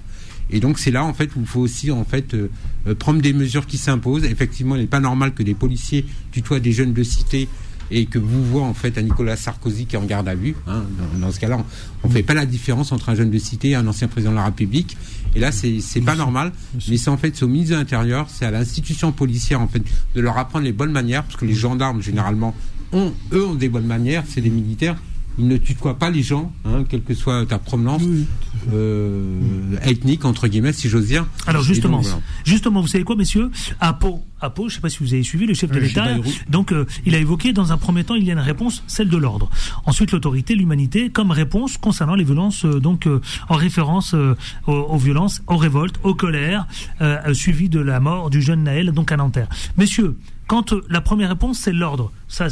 Et donc c'est là en fait où il faut aussi en fait euh, euh, prendre des mesures qui s'imposent. Effectivement, il n'est pas normal que des policiers tutoient des jeunes de cité et que vous voyez en fait un Nicolas Sarkozy qui est en garde à vue. hein. Dans, dans ce cas-là, on ne fait pas la différence entre un jeune de cité et un ancien président de la République. Et là, c'est pas normal. Mais c'est en fait au ministre de l'Intérieur, c'est à l'institution policière en fait de leur apprendre les bonnes manières, parce que les gendarmes généralement ont eux ont des bonnes manières, c'est des militaires. Ils ne tutoient pas les gens, hein, quelle que soit ta provenance euh, ethnique entre guillemets, si j'ose dire. Alors justement, donc, voilà. justement, vous savez quoi, messieurs? À Pau, à Pau, je ne sais pas si vous avez suivi le chef de Oui, l'État. Donc, euh, il a évoqué dans un premier temps, il y a une réponse, celle de l'ordre. Ensuite, l'autorité, l'humanité, comme réponse concernant les violences, euh, donc euh, en référence euh, aux, aux violences, aux révoltes, aux colères, euh, euh, suivies de la mort du jeune Naël, donc à Nanterre. Messieurs, quand euh, la première réponse c'est l'ordre, ça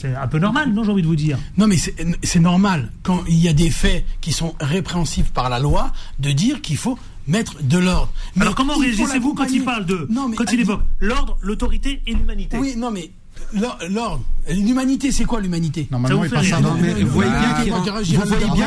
c'est un peu normal, non J'ai envie de vous dire? Non, mais c'est normal, quand il y a des faits qui sont répréhensibles par la loi, de dire qu'il faut mettre de l'ordre. Mais Alors comment réagissez-vous quand il parle de, Non, mais quand il évoque l'ordre, l'autorité et l'humanité? Oui, non, mais l'ordre, l'humanité, c'est quoi l'humanité? Normalement, il passe à Non, mais vous voyez Ah, bien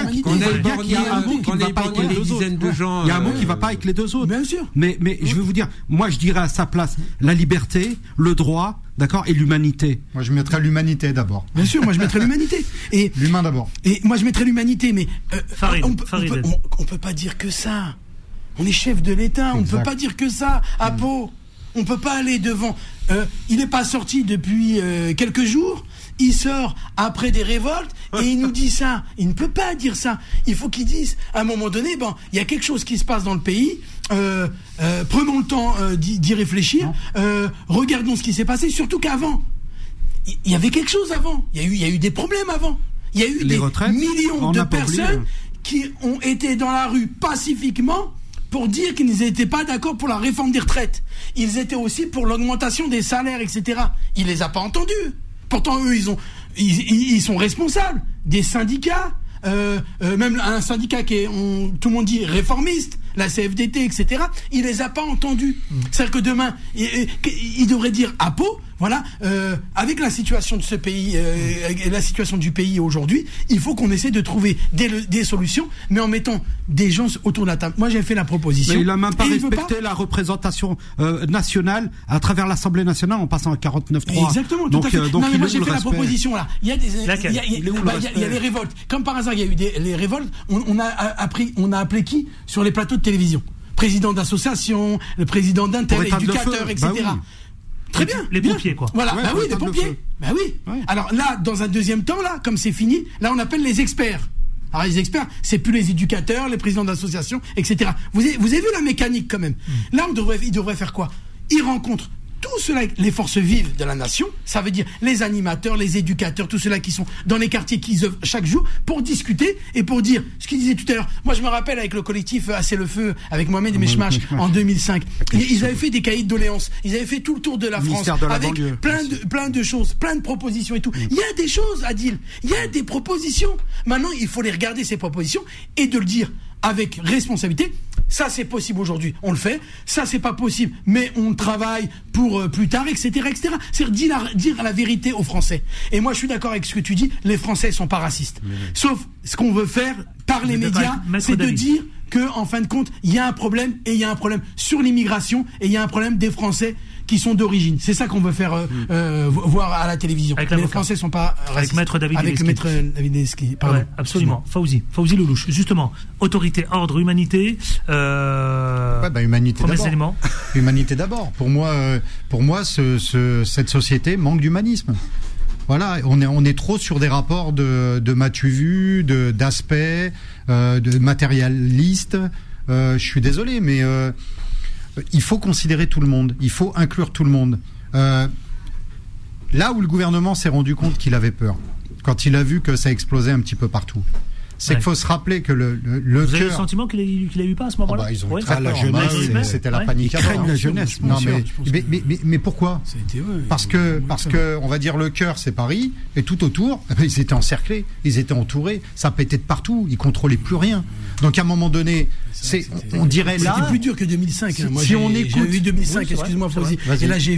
l'humanité. qu'on y a un mot qui ne va pas avec les dizaines autres. de gens, Il y a un mot euh, qui ne va pas avec les deux autres. Bien sûr. Mais, mais je vais vous dire, moi je dirais à sa place la liberté, le droit, d'accord, et l'humanité. Moi, je mettrais l'humanité d'abord. Bien sûr, moi je mettrais l'humanité. Et L'humain d'abord. Et moi je mettrais l'humanité, mais euh, Farid, on, peut, on, peut, on- on peut pas dire que ça. On est chef de l'État, on ne peut pas dire que ça à Pau. On peut pas aller devant. Euh, il n'est pas sorti depuis euh, quelques jours. Il sort après des révoltes et il nous dit ça. Il ne peut pas dire ça. Il faut qu'il dise à un moment donné, bon, il y a quelque chose qui se passe dans le pays. Euh, prenons le temps d'y réfléchir. Regardons ce qui s'est passé. Surtout qu'avant, il y avait quelque chose avant. Il y a eu, il y a eu des problèmes avant. Il y a eu Les des millions on de oublié. personnes qui ont été dans la rue pacifiquement pour dire qu'ils n'étaient pas d'accord pour la réforme des retraites. Ils étaient aussi pour l'augmentation des salaires, etc. Il les a pas entendus. Pourtant, eux, ils ont, ils, sont responsables des syndicats. euh, euh, même un syndicat qui est, on- tout le monde dit réformiste, la CFDT, etc. Il les a pas entendus. C'est-à-dire que demain, il, il- il devrait dire à Pau, voilà, euh, avec la situation de ce pays, euh, et la situation du pays aujourd'hui, il faut qu'on essaie de trouver des, solutions, mais en mettant des gens autour de la table. Moi, j'ai fait la proposition. Mais il n'a même pas respecté la représentation euh, nationale à travers l'Assemblée nationale en passant à 49.3. Exactement, tout donc, à fait. euh, donc non, mais moi j'ai fait la proposition là. Il y a des, il y a- Laquelle il y a- Il est où le bah, il y a- il y a respect les révoltes. Comme par hasard, il y a eu des, les révoltes. On, on a appris, on a appelé qui sur les plateaux de télévision? Président d'association, le président d'un tel, éducateur, etc. Bah oui. Très bien. Les bien. pompiers, quoi. Voilà. Ouais, bah oui, le pompiers. Bah oui. Ouais. Alors là, dans un deuxième temps, là, comme c'est fini, là, on appelle les experts. Alors les experts, c'est plus les éducateurs, les présidents d'associations, etc. Vous avez, vous avez vu la mécanique quand même? Là, on devrait, ils devraient faire quoi? Ils rencontrent tous ceux-là, les forces vives de la nation, ça veut dire les animateurs, les éducateurs, tous ceux-là qui sont dans les quartiers qui œuvrent chaque jour pour discuter et pour dire ce qu'ils disaient tout à l'heure. Moi, je me rappelle avec le collectif euh, Assez le Feu, avec Mohamed et Meshmash en 2005. Ils, avaient fait des cahiers de doléances. Ils avaient fait tout le tour de la France Ministère de la avec banlieue. plein de, plein de choses, plein de propositions et tout. Il y a des choses, Adil. Il y a des propositions. Maintenant, il faut les regarder, ces propositions, et de le dire avec responsabilité. Ça, c'est possible aujourd'hui. On le fait. Ça, c'est pas possible. Mais on travaille pour euh, plus tard, etc., etc. C'est dire, la- dire la vérité aux Français. Et moi, je suis d'accord avec ce que tu dis. Les Français sont pas racistes. Sauf ce qu'on veut faire par les médias, c'est de dire que, en fin de compte, il y a un problème et il y a un problème sur l'immigration et il y a un problème des Français qui sont d'origine. C'est ça qu'on veut faire euh, euh, vo- voir à la télévision. Avec les. Français sont pas racistes. Maître David Avec. Maître David Ileski, pardon. Ouais, absolument. Fauzi, Fauzi Lelouch. Justement, autorité, ordre, humanité. Euh... Ouais, bah, humanité d'abord. Humanité d'abord. Pour moi, euh, pour moi, ce, ce- cette société manque d'humanisme. Voilà, on est trop sur des rapports de de m'as-tu vu, de d'aspect, euh, de matérialiste. Euh, je suis désolé, mais euh, il faut considérer tout le monde, il faut inclure tout le monde. Là où le gouvernement s'est rendu compte qu'il avait peur, quand il a vu que ça explosait un petit peu partout, c'est Ouais. qu'il faut se rappeler que le, le, le Vous avez le cœur. sentiment qu'il a, qu'il a eu pas à ce moment-là Ah bah, ils ont Ouais. très la jeunesse, c'était la panique. Ils la jeunesse, Non, mais, mais, mais, mais, mais pourquoi Parce que, parce que, on va dire, le cœur, c'est Paris, et tout autour, eh ben, ils étaient encerclés, ils étaient entourés, ça pétait de partout, ils contrôlaient plus rien. Donc, à un moment donné, c'est, on, dirait là. C'était plus dur que 2005. hein. Si- Moi, si j'ai- on j'ai écoute- vu 2005, Oui, c'est vrai, excuse-moi, Fauzi. Et là, j'ai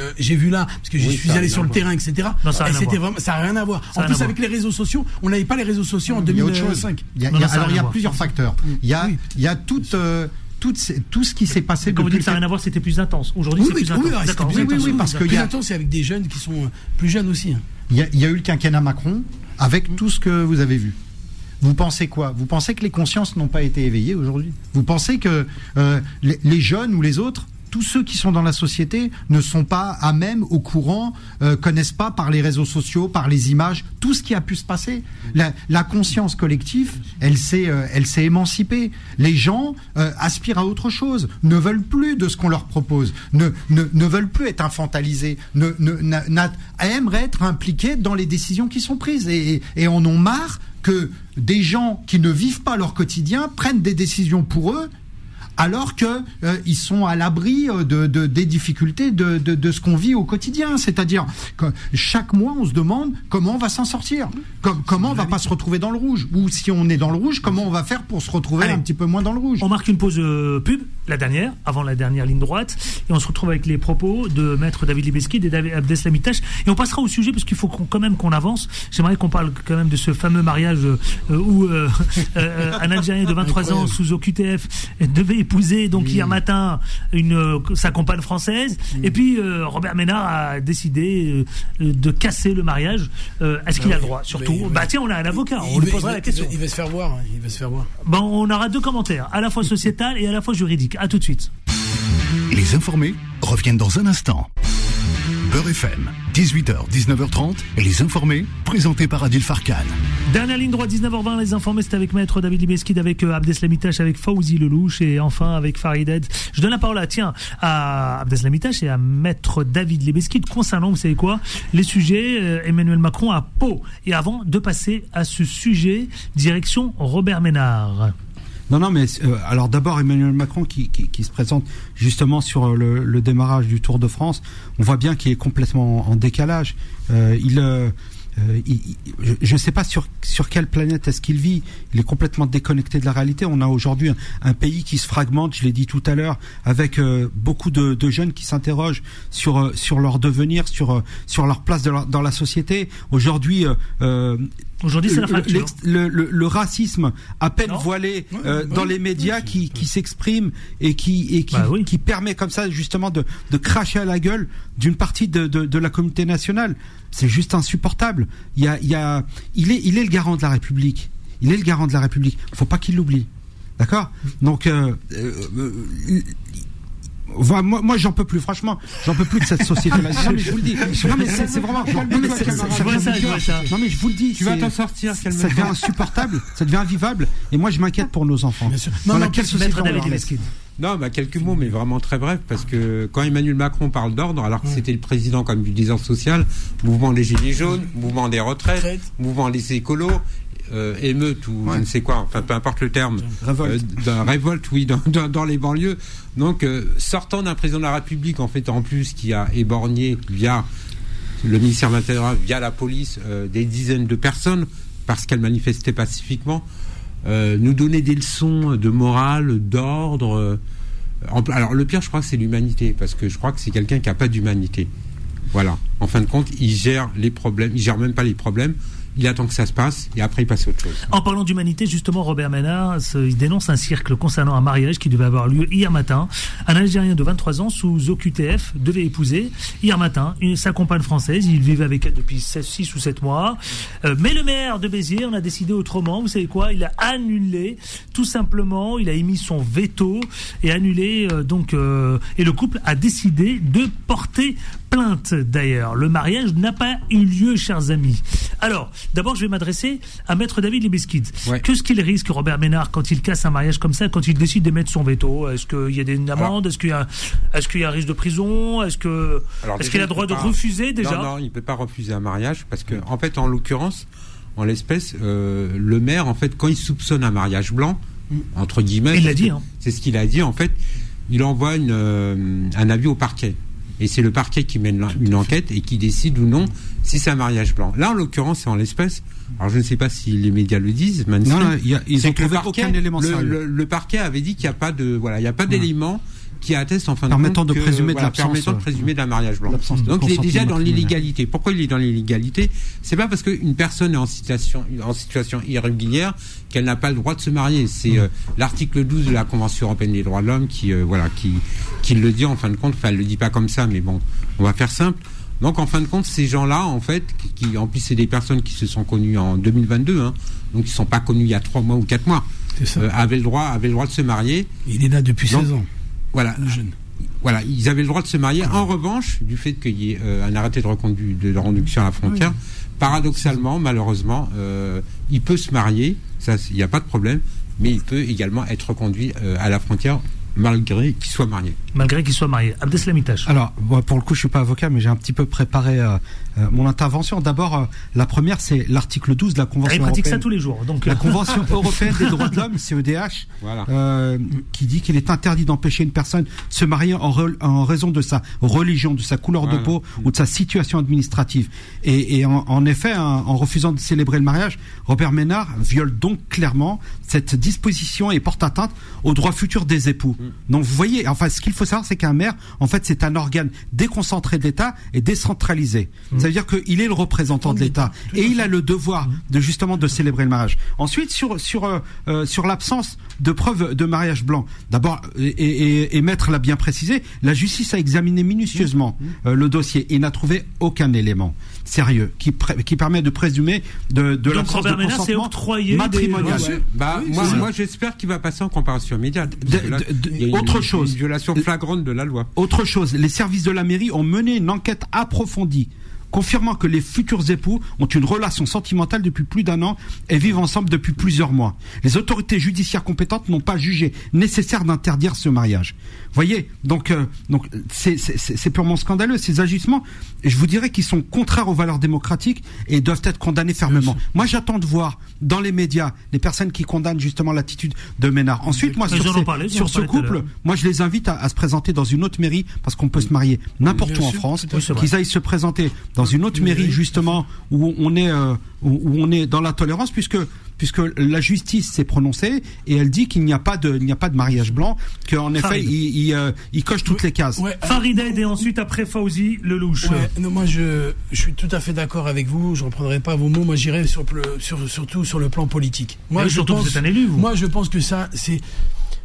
euh, vu là, parce que Oui, suis allé sur le terrain, etc. Non, ça a et rien à c'était voir. vraiment, ça n'a rien à voir. Ça En plus, avec les réseaux sociaux, on n'avait pas les réseaux sociaux en Il y a autre chose. 2005. Il y a, Non, y alors, il y a voir. plusieurs facteurs. Il y a, Oui. il y a tout, euh, tout, ce- tout ce qui s'est passé Quand vous dites que ça n'a rien à voir, c'était plus intense. Aujourd'hui, Oui, c'est oui, plus oui, intense. plus intense, oui, parce que plus y a- intense, c'est avec des jeunes qui sont euh, plus jeunes aussi. hein. Il y, a, il y a eu le quinquennat Macron avec tout ce que vous avez vu. Vous pensez quoi? Vous pensez que les consciences n'ont pas été éveillées aujourd'hui? Vous pensez que euh, les, les jeunes ou les autres, tous ceux qui sont dans la société, ne sont pas à même, au courant, euh, connaissent pas par les réseaux sociaux, par les images, tout ce qui a pu se passer La, conscience collective, elle s'est, euh, elle s'est émancipée. Les gens euh, aspirent à autre chose, ne veulent plus de ce qu'on leur propose, ne, veulent plus être infantilisés, ne, aimeraient être impliqués dans les décisions qui sont prises et, et, et en ont marre que des gens qui ne vivent pas leur quotidien prennent des décisions pour eux alors que euh, ils sont à l'abri euh, de, de- des difficultés de, de, de ce qu'on vit au quotidien. C'est-à-dire que chaque mois, on se demande comment on va s'en sortir, Com- comment on va pas se retrouver dans le rouge, ou si on est dans le rouge, comment on va faire pour se retrouver Allez. un petit peu moins dans le rouge. On marque une pause euh, pub, la dernière, avant la dernière ligne droite, et on se retrouve avec les propos de maître David Libeski et David Abdeslamitash, et on passera au sujet parce qu'il faut quand même qu'on avance. J'aimerais qu'on parle quand même de ce fameux mariage euh, où euh, un Algérien de 23 ans sous OQTF devait épouser donc hier matin une euh, sa compagne française, et puis euh, Robert Ménard a décidé euh, de casser le mariage. Euh, Est-ce qu'il a le droit Surtout, bah tiens, on a un avocat, on Il lui posera il la question. Il va, il va se faire voir. Il va se faire voir. Bon, on aura deux commentaires, à la fois sociétal et à la fois juridique. À tout de suite. Les informés reviennent dans un instant. Beurre FM, 18h, 19h30, les informés, présentés par Adil Farkan. Dernière ligne droite, 19h20, les informés, c'est avec Maître David Libeskid, avec euh, Abdeslamitash, avec Fauzi Lelouch et enfin avec Farid Ed. Je donne la parole à, tiens, à Abdeslamitash et à Maître David Libeskid concernant, vous savez quoi, les sujets euh, Emmanuel Macron à Pau. Et avant de passer à ce sujet, direction Robert Ménard. Non, non, mais euh, alors d'abord Emmanuel Macron qui, qui, qui se présente justement sur euh, le, le démarrage du Tour de France. On voit bien qu'il est complètement en décalage. Euh, il, euh, euh, il- je ne sais pas sur sur quelle planète est-ce qu'il vit. Il est complètement déconnecté de la réalité. On a aujourd'hui un, pays qui se fragmente. Je l'ai dit tout à l'heure, avec euh, beaucoup de, de jeunes qui s'interrogent sur sur leur devenir, sur sur leur place dans la société. Aujourd'hui. Euh, euh, Aujourd'hui, c'est la fracture. l'ex- Le, le- le racisme à peine Non. voilé euh, dans les médias qui, qui s'exprime et qui et qui, Bah qui permet comme ça justement de, de cracher à la gueule d'une partie de, de, de la communauté nationale. C'est juste insupportable. Il y a, il y a, il est, il est le garant de la République. Il est le garant de la République. Faut pas qu'il l'oublie. D'accord? Donc, euh, euh, moi, moi j'en peux plus, franchement, j'en peux plus de cette société-là. Non, mais je vous le dis. Non, mais c'est vraiment. Non, mais Je non, mais vous le dis. Tu vas t'en sortir, ça devient insupportable, ça devient invivable, et moi je m'inquiète pour nos enfants. Bien sûr. Dans Non, laquelle société Libeskid. Non, bah, quelques mots, mais vraiment très bref, parce que quand Emmanuel Macron parle d'ordre, alors que c'était le président, comme du disant social, mouvement des Gilets jaunes, mouvement des retraites, Retraite. mouvement des écolos, euh, émeute ou je ne sais quoi, enfin peu importe le terme, Révolte. euh, d'un révolte, oui, dans, dans, dans les banlieues. Donc, euh, sortant d'un président de la République, en fait, en plus, qui a éborgné via le ministère de l'Intérieur, via la police, euh, des dizaines de personnes, parce qu'elles manifestaient pacifiquement, nous donner des leçons de morale, d'ordre. alors le pire, je crois que c'est l'humanité, parce que je crois que c'est quelqu'un qui n'a pas d'humanité. Voilà. En fin de compte, il gère les problèmes, il gère même pas les problèmes. Il attend que ça se passe et après il passe autre chose. En parlant d'humanité, justement, Robert Ménard, ce- il dénonce un cirque concernant un mariage qui devait avoir lieu hier matin. Un Algérien de 23 ans sous OQTF devait épouser hier matin sa compagne française. Il vivait avec elle depuis 6 ou 7 mois. Euh, mais le maire de Béziers en a décidé autrement. Vous savez quoi? Il a annulé, tout simplement, il a émis son veto et annulé, euh, donc, euh, et le couple a décidé de porter plainte d'ailleurs. Le mariage n'a pas eu lieu, chers amis. Alors, D'abord, je vais m'adresser à Maître David Libeskind. Ouais. Qu'est-ce qu'il risque, Robert Ménard, quand il casse un mariage comme ça, quand il décide d'émettre son veto? Est-ce qu'il y a des amendes? Est-ce qu'il y a, y a un risque de prison? Est-ce qu'il a il le droit de pas- refuser déjà? Non, non, il peut pas refuser un mariage parce que, en fait, en l'occurrence, en l'espèce, euh, le maire, en fait, quand il soupçonne un mariage blanc, entre guillemets, c'est- hein. Ce qu'il a dit. En fait, il envoie une, euh, un avis au parquet. Et c'est le parquet qui mène une enquête et qui décide ou non si c'est un mariage blanc. Là, en l'occurrence, c'est en l'espèce. Alors, je ne sais pas si les médias le disent. mainstream, Non, non, il y a- ils ont trouvé parquet- aucun élément le, sérieux. le- le parquet avait dit qu'il n'y a pas de, voilà, il n'y a pas Voilà. d'éléments qui attestent en fin de Permettant compte de que- présumer de voilà, permettant de euh, présumer d'un mariage blanc. Donc il est déjà dans l'illégalité. Pourquoi il est dans l'illégalité? C'est pas parce qu'une personne est en situation, en situation irrégulière qu'elle n'a pas le droit de se marier. C'est Mmh. euh, l'article 12 de la Convention européenne des droits de l'homme qui, euh, voilà, qui, qui le dit en fin de compte. Enfin, elle le dit pas comme ça, mais bon, on va faire simple. Donc en fin de compte, ces gens-là, en fait, qui, en plus c'est des personnes qui se sont connues en 2022, hein, donc ils sont pas connus il y a trois mois ou quatre mois, euh, avaient le droit, avaient le droit de se marier. Il est là depuis Donc, 16 ans. Voilà. Le jeune. Voilà, ils avaient le droit de se marier. En revanche, du fait qu'il y ait euh, un arrêté de reconduite de reconduction à la frontière, paradoxalement, malheureusement, euh, il peut se marier, ça, il n'y a pas de problème, mais il peut également être reconduit euh, à la frontière malgré qu'il soit marié. Malgré qu'il soit marié. Abdeslam Itache. Alors, moi, pour le coup, je suis pas avocat, mais j'ai un petit peu préparé euh, euh, mon intervention. D'abord, euh, la première, c'est l'article 12 de la Convention il pratique ça européenne. tous les jours. Donc, La Convention européenne des droits de l'homme, CEDH, Voilà. euh, qui dit qu'il est interdit d'empêcher une personne de se marier en, re- en raison de sa religion, de sa couleur de peau ou de sa situation administrative. Et, et en, en effet, hein, en refusant de célébrer le mariage, Robert Ménard viole donc clairement cette disposition et porte atteinte aux droits futurs des époux. Mm. Donc vous voyez, enfin, ce qu'il faut savoir, c'est qu'un maire, en fait, c'est un organe déconcentré de l'État et décentralisé. Mm. Ça veut dire qu'il est le représentant de l'État et il a le devoir de justement de célébrer le mariage. Ensuite, sur sur euh, euh, sur l'absence de preuves de mariage blanc. D'abord, et, et, et maître l'a bien précisé, la justice a examiné minutieusement euh, le dossier et n'a trouvé aucun élément sérieux qui permet de présumer de, de Donc, de Ménard s'est des- matrimonial. Ouais, ouais. Bah, Oui, moi, j'espère qu'il va passer en comparution immédiate. parce que là, de- de- il y a une- autre une- chose. Une violation flagrante de la loi. Autre chose, les services de la mairie ont mené une enquête approfondie confirmant que les futurs époux ont une relation sentimentale depuis plus d'un an et vivent ensemble depuis plusieurs mois. Les autorités judiciaires compétentes n'ont pas jugé nécessaire d'interdire ce mariage. Voyez, donc euh, donc c'est purement scandaleux ces ajustements. Et je vous dirais qu'ils sont contraires aux valeurs démocratiques et doivent être condamnés fermement. Moi, j'attends de voir dans les médias les personnes qui condamnent justement l'attitude de Ménard. Ensuite, moi sur, ces- parlé, sur ce couple, moi, je les invite à, à se présenter dans une autre mairie parce qu'on peut se marier n'importe où en France. Qu'ils aillent se présenter dans une autre mairie, justement où on est euh, où, où on est dans la tolérance puisque puisque la justice s'est prononcée et elle dit qu'il n'y a pas de il n'y a pas de mariage blanc qu'en effet il, il, euh, il coche toutes les cases. Ouais, Farid Aid et ensuite après Fauzi, le louche. Ouais, non, moi je, je suis tout à fait d'accord avec vous. Je reprendrai pas vos mots. Moi j'irai sur, le- sur surtout sur le plan politique. Moi Mais je surtout que pense, vous êtes un élu, vous. Moi je pense que ça c'est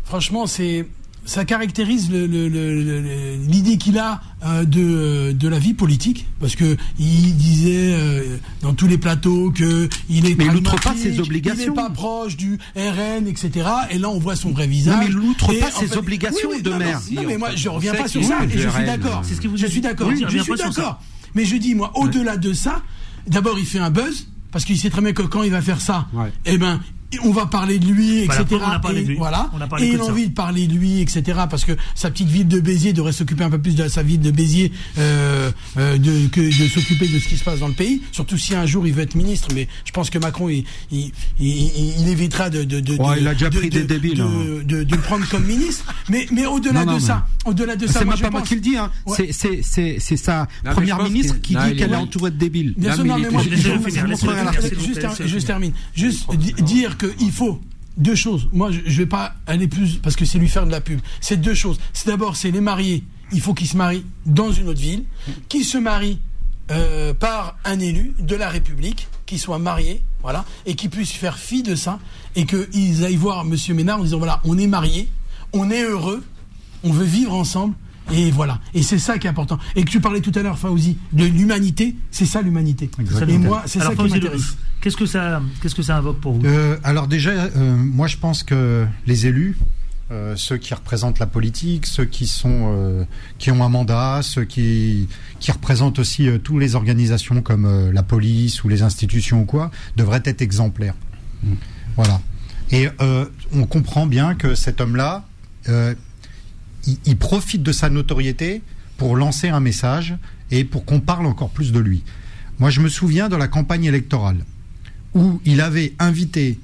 franchement c'est ça caractérise le- le- le- le- l'idée qu'il a euh, de, de la vie politique. Parce que il disait euh, dans tous les plateaux que il est Mais il n'outre pas pragmatique, ses obligations. il n'est pas proche du RN etc et là on voit son vrai visage. Non, mais il n'outre pas ses fait- obligations Oui, oui, de non, maire. non, mais moi je On reviens pas sur ça et je suis d'accord. C'est ce qui vous je a suis d'accord. Oui, je suis d'accord. mais je dis, moi, au-delà de ça, d'abord, il fait un buzz, parce qu'il sait très bien que quand il va faire ça, Ouais. eh ben, on va parler de lui, etc. preuve, on a parlé et de lui. Voilà. On a parlé et que il de a ça. envie de parler de lui, etc. Parce que sa petite ville de Béziers devrait s'occuper un peu plus de sa ville de Béziers, euh, euh, de, que de s'occuper de ce qui se passe dans le pays. Surtout si un jour il veut être ministre. Mais je pense que Macron, il, il, il, il évitera de, de, de, Ouais, de- il a déjà de- pris des de- débiles, de, hein. de, de le prendre comme ministre. Mais, mais au-delà de mais- ça, au-delà de ça, C'est même pas moi qui le dis, hein. Ouais. C'est- c'est c'est c'est sa première ministre qui non, dit qu'elle est entourée de débiles. Bien sûr, non, mais moi, je, termine. Juste di- dire qu'il faut deux choses. Moi, je, je vais pas aller plus parce que c'est lui faire de la pub. C'est deux choses. C'est d'abord, c'est les mariés. Il faut qu'ils se marient dans une autre ville, qu'ils se marient euh, par un élu de la République, qui soit marié, voilà, et qui puisse faire fi de ça, et qu'ils aillent voir Monsieur Ménard en disant voilà, on est mariés, on est heureux, on veut vivre ensemble. Et voilà. Et c'est ça qui est important. Et que tu parlais tout à l'heure, Fauzi, de l'humanité, c'est ça l'humanité. Et moi, c'est ça qui m'intéresse. Qu'est-ce que ça, qu'est-ce que ça invoque pour vous Euh, alors déjà, euh, moi je pense que les élus euh, ceux qui représentent la politique, ceux qui sont euh, qui ont un mandat, ceux qui qui représentent aussi euh, toutes les organisations comme euh, la police ou les institutions ou quoi, devraient être exemplaires. Voilà. Et euh, on comprend bien que cet homme-là, euh, il, il profite de sa notoriété pour lancer un message et pour qu'on parle encore plus de lui. Moi, je me souviens de la campagne électorale où il avait invité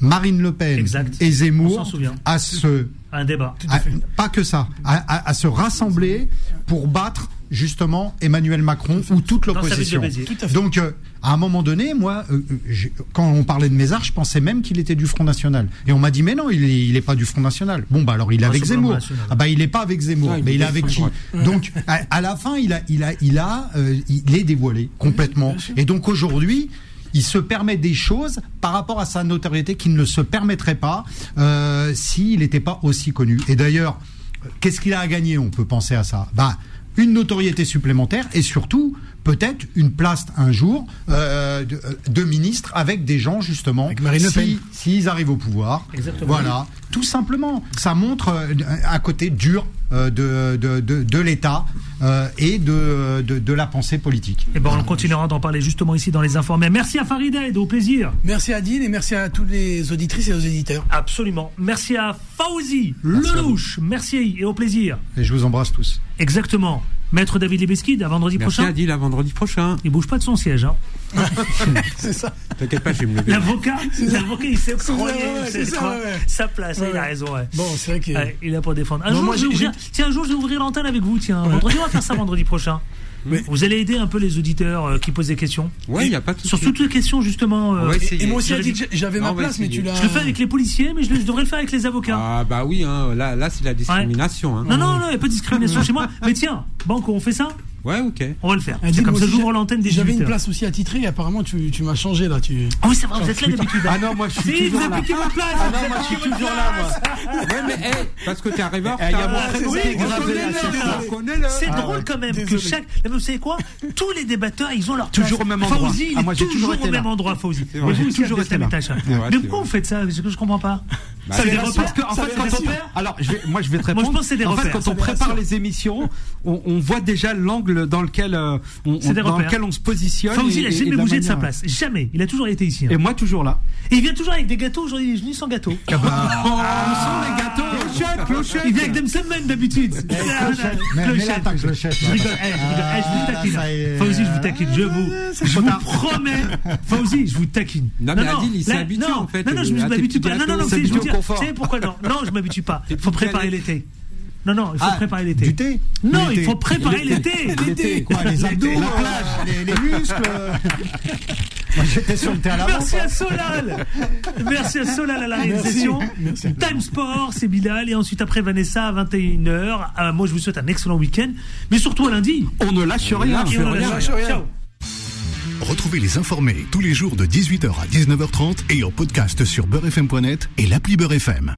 Marine Le Pen Exact. et Zemmour à se Un débat. à- pas que ça, à, à- à se rassembler pour battre justement Emmanuel Macron ou toute l'opposition. Donc, euh, à un moment donné, moi, euh, euh, quand on parlait de Mézard, je pensais même qu'il était du Front National. Et on m'a dit, mais non, il est, il est pas du Front National. Bon, bah alors il est avec Zemmour. Ah bah il est pas avec Zemmour, Ah, mais il est avec qui Donc, à, à la fin, il a, il a, il a, euh, il est dévoilé complètement. Et donc aujourd'hui. Il se permet des choses par rapport à sa notoriété qu'il ne se permettrait pas euh, s'il n'était pas aussi connu. Et d'ailleurs, qu'est-ce qu'il a à gagner? On peut penser à ça. Bah, une notoriété supplémentaire et surtout peut-être une place un jour euh, de, de ministre avec des gens justement Avec Marine Le Pen. si- s'ils arrivent au pouvoir. Exactement. Voilà, tout simplement. Ça montre euh, un côté dur euh, de, de, de, de l'État euh, et de, de, de la pensée politique. Et ben on continuera d'en parler justement ici dans les informés. Merci à Farid Aid, au plaisir. Merci à Dean et merci à tous les auditrices et aux éditeurs. Absolument. Merci à Fauzi, Lelouch. Merci et au plaisir. Et je vous embrasse tous. Exactement. Maître David Lebesquid, à vendredi Merci prochain. Adil, à vendredi prochain. Il bouge pas de son siège. Hein. C'est ça. T'inquiète pas, je vais me lever. L'avocat, l'avocat, il s'est ouais, ouais. sa place. Ouais, il a raison. Ouais. Bon, c'est vrai que. Ouais, il est pour défendre. Un Non, jour, moi, je vais j'ai- ouvrir- tiens, un jour, je vais ouvrir l'antenne avec vous. Tiens, vendredi, on va faire ça vendredi prochain. Vous allez aider un peu les auditeurs euh, qui posent des questions. Ouais, il n'y a pas de Sur toutes les questions, justement. euh, On va essayer. Et moi aussi. Adil, j'avais Non, ma on va place, mais essayer. tu l'as. je le fais avec les policiers, mais je, le- je devrais le faire avec les avocats. Ah bah oui, hein, là, là c'est la discrimination. Hein. Non, non, non, il n'y a pas de discrimination chez moi. Mais tiens, Banco, on fait ça? Ouais, ok. On va le faire. C'est comme ça, j'ouvre l'antenne des J'avais une 18 heures. place aussi attitrée et apparemment tu, tu m'as changé là. Tu... Ah oui, c'est vrai, vous êtes là d'habitude. Ah non, moi je suis Si, vous toujours avez là. piqué votre place. Ah vous non, moi je suis toujours là, moi. Ouais, mais hey, parce que t'es arrivé en Eh, il y a retard. mon Ah, prénom oui, on connaît le. C'est Ah drôle quand même que chaque. Vous savez quoi? Tous les débatteurs, ils ont leur Toujours place. au même endroit. Fauzi, il Ah, est toujours au même endroit, Fauzi. Vous toujours vous êtes là. Mais pourquoi vous faites ça? C'est que je comprends pas. Bah, Ça Parce que, en fait, quand on alors, moi, je vais te Moi, je répondre. pense que c'est des en fait, repères. quand on prépare les émissions, on, on voit déjà l'angle dans lequel, euh, on, on- dans lequel on se positionne. Fauzi, il et- a et jamais bougé de sa place. Jamais. Il a toujours été ici. hein. Et moi, toujours là. Et il vient toujours avec des gâteaux. Aujourd'hui, il est venu sans gâteau. Oh, sont les gâteaux. Clochette, clochette. Il vient avec des semaines d'habitude. Mais Clochette. l'attaque, je. Je rigole, eh, je rigole, eh, je vous Ah, taquine. Fauzi, je vous taquine, je vous, je vous promets. Fauzi, je vous taquine. Non, mais Adil, il non, en fait, Non, non, je m'habitue pas. Non, non, non, vous savez pourquoi non Non, je m'habitue pas. Il faut préparer l'été. Non, non, il faut Ah, préparer l'été. Du thé Non, il faut préparer l'été. L'été, quoi, les abdos, L'été. euh, les, les muscles. Moi, j'étais sur le thé à l'avant. Merci à Solal Merci à Solal à la réalisation. Merci. Time Sport, c'est Bilal. Et ensuite, après Vanessa, à 21h. Euh, moi, je vous souhaite un excellent week-end. Mais surtout à lundi. On ne lâche rien. On en rien. a- Ciao. Ciao. Retrouvez les informés tous les jours de 18h à 19h30 et en podcast sur beurrefm.net et l'appli Beurrefm.